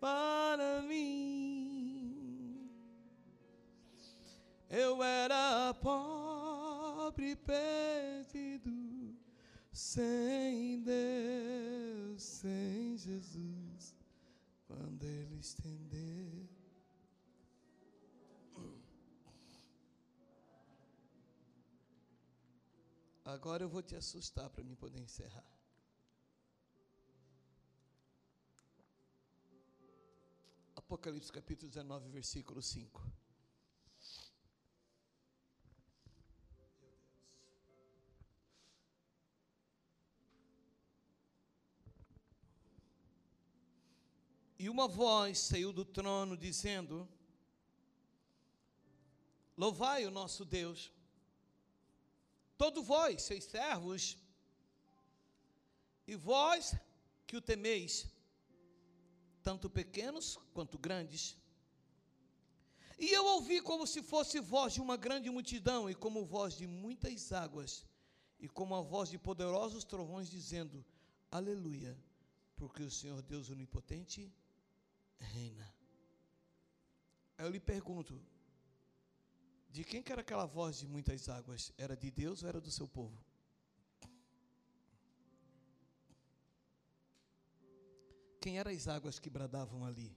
Speaker 1: para mim, eu era pobre perdido, sem Deus, sem Jesus, quando Ele estender. Agora eu vou te assustar para mim poder encerrar. Apocalipse capítulo 19, versículo 5. E uma voz saiu do trono dizendo: Louvai o nosso Deus, todo vós, seus servos, e vós que o temeis, tanto pequenos quanto grandes. E eu ouvi como se fosse voz de uma grande multidão, e como voz de muitas águas, e como a voz de poderosos trovões, dizendo: Aleluia, porque o Senhor Deus Onipotente reina. Aí eu lhe pergunto: de quem que era aquela voz de muitas águas? Era de Deus ou era do seu povo? Quem eram as águas que bradavam ali?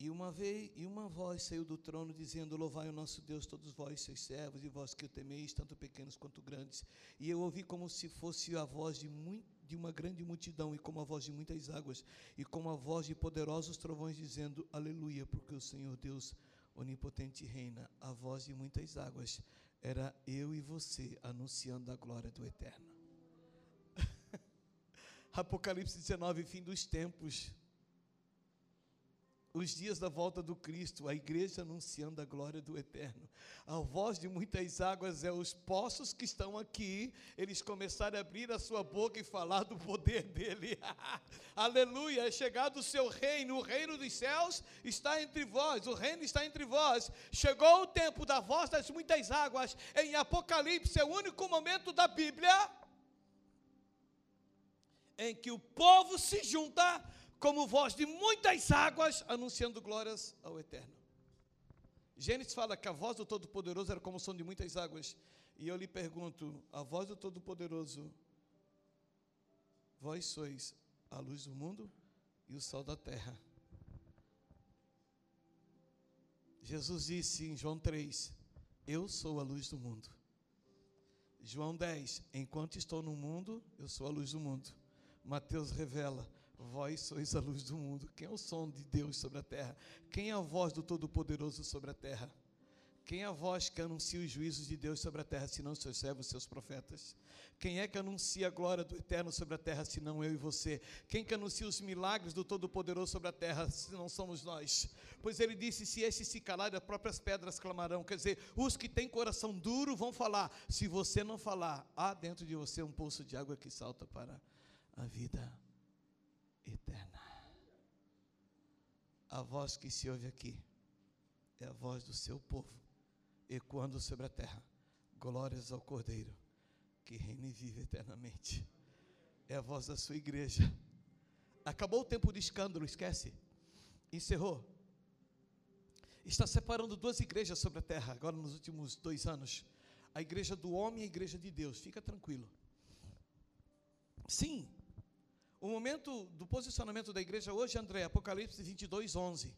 Speaker 1: E uma vez, e uma voz saiu do trono dizendo: Louvai o nosso Deus, todos vós, seus servos, e vós que o temeis, tanto pequenos quanto grandes. E eu ouvi como se fosse a voz de, muito, de uma grande multidão, e como a voz de muitas águas, e como a voz de poderosos trovões, dizendo: Aleluia, porque o Senhor Deus onipotente reina. A voz de muitas águas era eu e você anunciando a glória do Eterno. [LAUGHS] Apocalipse 19, fim dos tempos os dias da volta do Cristo, a igreja anunciando a glória do Eterno. A voz de muitas águas é os poços que estão aqui, eles começaram a abrir a sua boca e falar do poder dele. [LAUGHS] Aleluia, é chegado o seu reino, o reino dos céus está entre vós, o reino está entre vós. Chegou o tempo da voz das muitas águas. Em Apocalipse é o único momento da Bíblia em que o povo se junta como voz de muitas águas, anunciando glórias ao Eterno. Gênesis fala que a voz do Todo-Poderoso era como o som de muitas águas. E eu lhe pergunto: a voz do Todo-Poderoso, vós sois a luz do mundo e o sol da terra. Jesus disse em João 3: Eu sou a luz do mundo. João 10: Enquanto estou no mundo, eu sou a luz do mundo. Mateus revela: Vós sois a luz do mundo. Quem é o som de Deus sobre a terra? Quem é a voz do Todo-Poderoso sobre a terra? Quem é a voz que anuncia os juízos de Deus sobre a terra, senão seus servos, seus profetas? Quem é que anuncia a glória do Eterno sobre a terra, senão eu e você? Quem que anuncia os milagres do Todo-Poderoso sobre a terra, se não somos nós? Pois ele disse: se esses se calarem, as próprias pedras clamarão. Quer dizer, os que têm coração duro vão falar. Se você não falar, há dentro de você um poço de água que salta para a vida eterna. A voz que se ouve aqui é a voz do seu povo, ecoando sobre a terra. Glórias ao Cordeiro, que reina e vive eternamente. É a voz da sua igreja. Acabou o tempo de escândalo, esquece. Encerrou. Está separando duas igrejas sobre a terra, agora nos últimos dois anos. a igreja do homem e a igreja de Deus. Fica tranquilo. Sim, o momento do posicionamento da igreja hoje, André, Apocalipse 22, 11.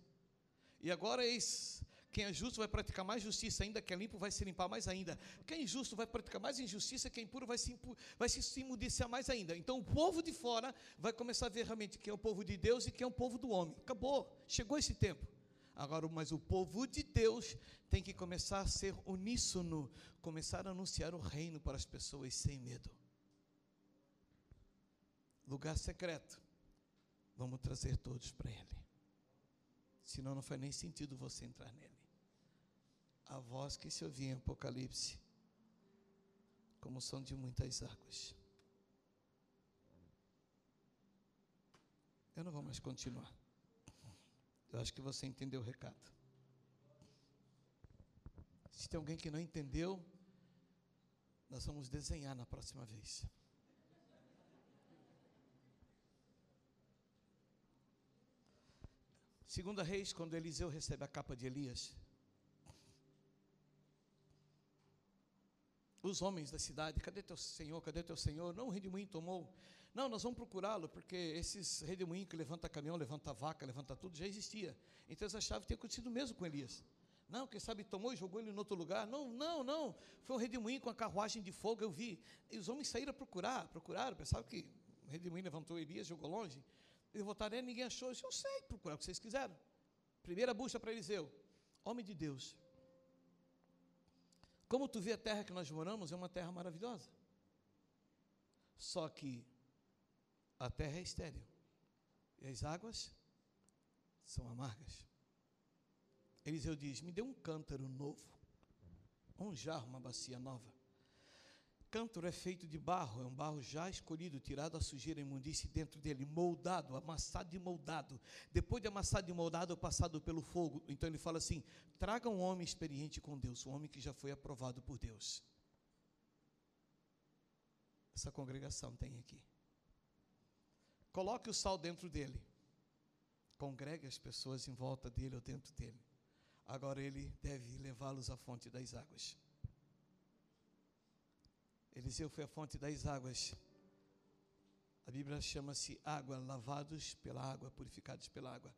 Speaker 1: E agora eis quem é justo vai praticar mais justiça ainda, quem é limpo vai se limpar mais ainda. Quem é injusto vai praticar mais injustiça, quem é impuro vai se, impu, vai se imudiciar mais ainda. Então o povo de fora vai começar a ver realmente quem é o povo de Deus e quem é o povo do homem. Acabou, chegou esse tempo. Agora, mas o povo de Deus tem que começar a ser uníssono, começar a anunciar o reino para as pessoas sem medo. Lugar secreto, vamos trazer todos para Ele. Senão não faz nem sentido você entrar nele a voz que se ouvia em Apocalipse, como som de muitas águas. Eu não vou mais continuar. Eu acho que você entendeu o recado. Se tem alguém que não entendeu, nós vamos desenhar na próxima vez. Segunda Reis, quando Eliseu recebe a capa de Elias, os homens da cidade, cadê teu senhor, cadê teu senhor? Não, o redemoinho tomou. Não, nós vamos procurá-lo, porque esses redemoinhos que levanta caminhão, levanta vaca, levanta tudo, já existia. Então eles achavam que tinha acontecido mesmo com Elias. Não, quem sabe tomou e jogou ele em outro lugar. Não, não, não. Foi um redemoinho com a carruagem de fogo, eu vi. E os homens saíram a procurar, procuraram, pensavam que o redemoinho levantou Elias, jogou longe. Eles voltaram, ninguém achou. Eu, disse, eu sei, procurar o que vocês quiseram. Primeira busca para Eliseu. Homem de Deus, como tu vê a terra que nós moramos, é uma terra maravilhosa. Só que a terra é estéril e as águas são amargas. Eliseu diz: Me dê um cântaro novo, um jarro, uma bacia nova cântaro é feito de barro, é um barro já escolhido, tirado a sujeira imundície dentro dele, moldado, amassado e moldado. Depois de amassado e moldado, passado pelo fogo. Então ele fala assim: traga um homem experiente com Deus, um homem que já foi aprovado por Deus. Essa congregação tem aqui. Coloque o sal dentro dele. Congregue as pessoas em volta dele ou dentro dele. Agora ele deve levá-los à fonte das águas. Eliseu foi a fonte das águas. A Bíblia chama-se água, lavados pela água, purificados pela água.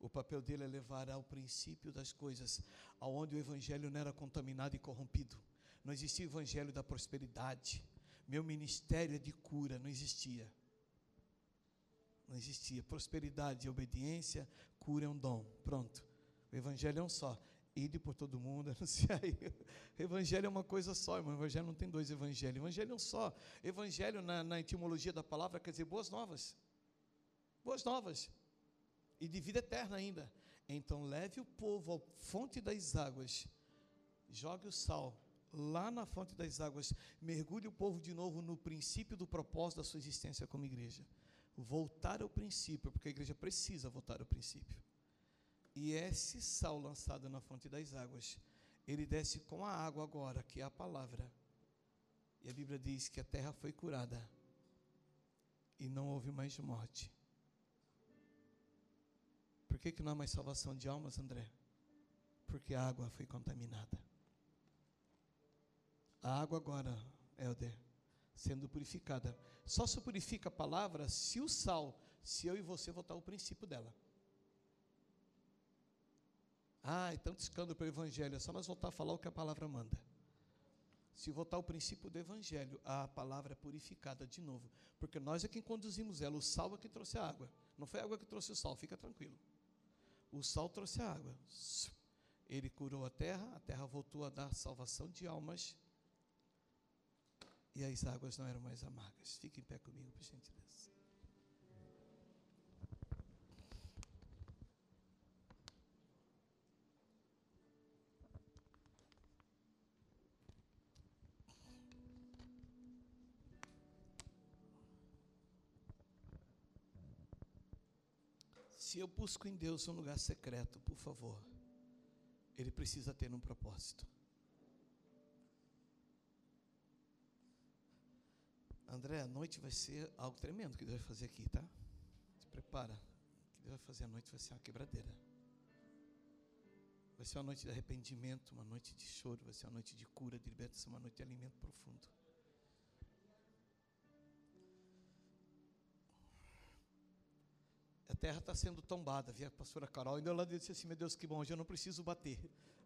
Speaker 1: O papel dele é levar ao princípio das coisas, aonde o evangelho não era contaminado e corrompido. Não existia o evangelho da prosperidade. Meu ministério é de cura, não existia. Não existia. Prosperidade obediência, cura é um dom. Pronto. O evangelho é um só ide por todo mundo, [LAUGHS] anunciar. Evangelho é uma coisa só, irmão. Evangelho não tem dois evangelhos. Evangelho é um só. Evangelho, na, na etimologia da palavra, quer dizer boas novas. Boas novas. E de vida eterna ainda. Então, leve o povo à fonte das águas. Jogue o sal lá na fonte das águas. Mergulhe o povo de novo no princípio do propósito da sua existência como igreja. Voltar ao princípio, porque a igreja precisa voltar ao princípio. E esse sal lançado na fonte das águas, ele desce com a água agora, que é a palavra. E a Bíblia diz que a terra foi curada e não houve mais morte. Por que, que não há mais salvação de almas, André? Porque a água foi contaminada. A água agora, Helder, sendo purificada. Só se purifica a palavra se o sal, se eu e você voltar ao princípio dela. Ah, tanto escândalo para o Evangelho. É só nós voltar a falar o que a palavra manda. Se voltar ao princípio do Evangelho, a palavra é purificada de novo. Porque nós é quem conduzimos ela. O sal é que trouxe a água. Não foi a água que trouxe o sal, fica tranquilo. O sal trouxe a água. Ele curou a terra, a terra voltou a dar salvação de almas. E as águas não eram mais amargas. Fique em pé comigo, por gentileza. Se eu busco em Deus um lugar secreto, por favor, Ele precisa ter um propósito. André, a noite vai ser algo tremendo que Deus vai fazer aqui, tá? Se prepara. O que Deus vai fazer à noite vai ser uma quebradeira. Vai ser uma noite de arrependimento, uma noite de choro, vai ser uma noite de cura, de libertação, uma noite de alimento profundo. Terra está sendo tombada, vi a pastora Carol, ainda ela disse assim, meu Deus, que bom, hoje eu não preciso bater.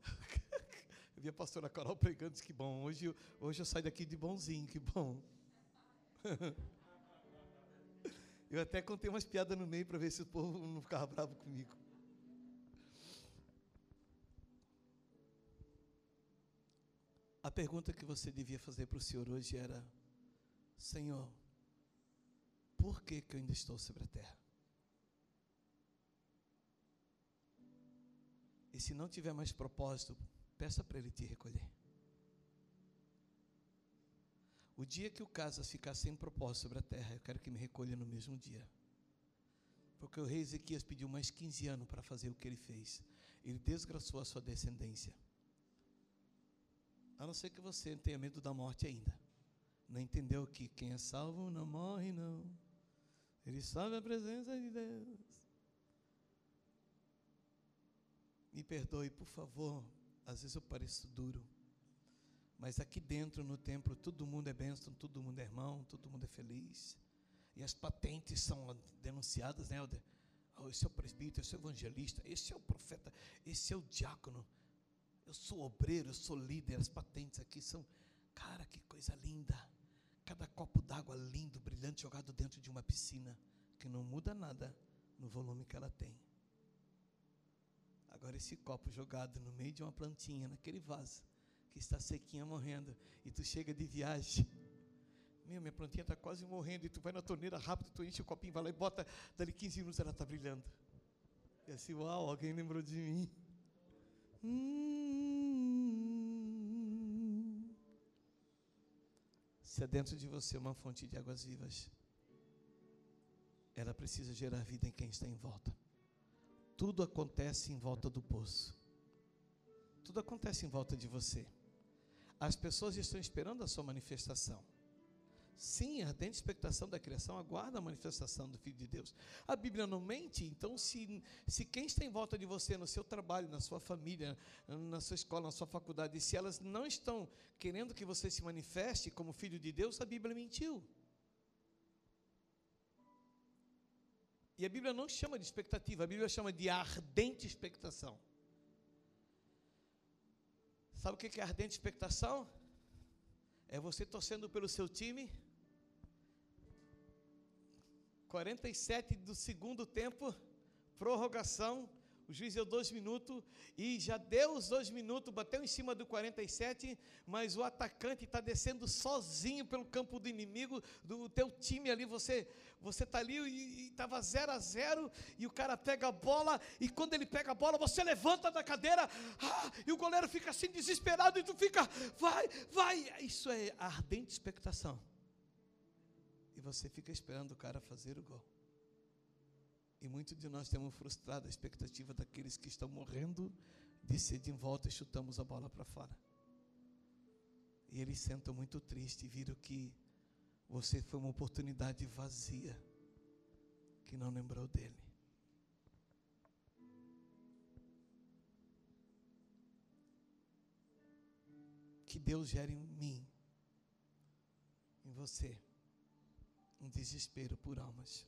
Speaker 1: [LAUGHS] eu vi a pastora Carol pregando, disse que bom, hoje, eu- hoje eu saio daqui de bonzinho, que bom. [LAUGHS] eu até contei umas piadas no meio para ver se o povo não ficava bravo comigo. A pergunta que você devia fazer para o Senhor hoje era: Senhor, por que, que eu ainda estou sobre a terra? E se não tiver mais propósito, peça para Ele te recolher. O dia que o Casas ficar sem propósito sobre a terra, eu quero que me recolha no mesmo dia. Porque o rei Ezequias pediu mais 15 anos para fazer o que ele fez. Ele desgraçou a sua descendência. A não ser que você tenha medo da morte ainda. Não entendeu que quem é salvo não morre, não. Ele sabe a presença de Deus. Me perdoe, por favor. Às vezes eu pareço duro. Mas aqui dentro no templo todo mundo é bênção, todo mundo é irmão, todo mundo é feliz. E as patentes são denunciadas, né, Helder? Oh, esse é o presbítero, esse é o evangelista, esse é o profeta, esse é o diácono. Eu sou obreiro, eu sou líder. As patentes aqui são, cara, que coisa linda. Cada copo d'água lindo, brilhante, jogado dentro de uma piscina, que não muda nada no volume que ela tem. Agora, esse copo jogado no meio de uma plantinha, naquele vaso, que está sequinha morrendo, e tu chega de viagem. Meu, minha plantinha está quase morrendo, e tu vai na torneira rápido, tu enche o copinho, vai lá e bota, dali 15 minutos ela está brilhando. E assim, uau, alguém lembrou de mim. Hum. Se é dentro de você uma fonte de águas vivas, ela precisa gerar vida em quem está em volta. Tudo acontece em volta do poço. Tudo acontece em volta de você. As pessoas estão esperando a sua manifestação. Sim, a ardente expectação da criação aguarda a manifestação do Filho de Deus. A Bíblia não mente, então, se, se quem está em volta de você, no seu trabalho, na sua família, na sua escola, na sua faculdade, se elas não estão querendo que você se manifeste como Filho de Deus, a Bíblia mentiu. E a Bíblia não chama de expectativa, a Bíblia chama de ardente expectação. Sabe o que é ardente expectação? É você torcendo pelo seu time. 47 do segundo tempo, prorrogação. O juiz deu dois minutos e já deu os dois minutos, bateu em cima do 47, mas o atacante está descendo sozinho pelo campo do inimigo, do teu time ali, você você está ali e estava 0 a 0 e o cara pega a bola e quando ele pega a bola, você levanta da cadeira ah, e o goleiro fica assim desesperado e tu fica, vai, vai. Isso é ardente expectação. E você fica esperando o cara fazer o gol. E muitos de nós temos frustrado a expectativa daqueles que estão morrendo de sede em volta e chutamos a bola para fora. E eles sentam muito triste e viram que você foi uma oportunidade vazia que não lembrou dele. Que Deus gere em mim, em você, um desespero por almas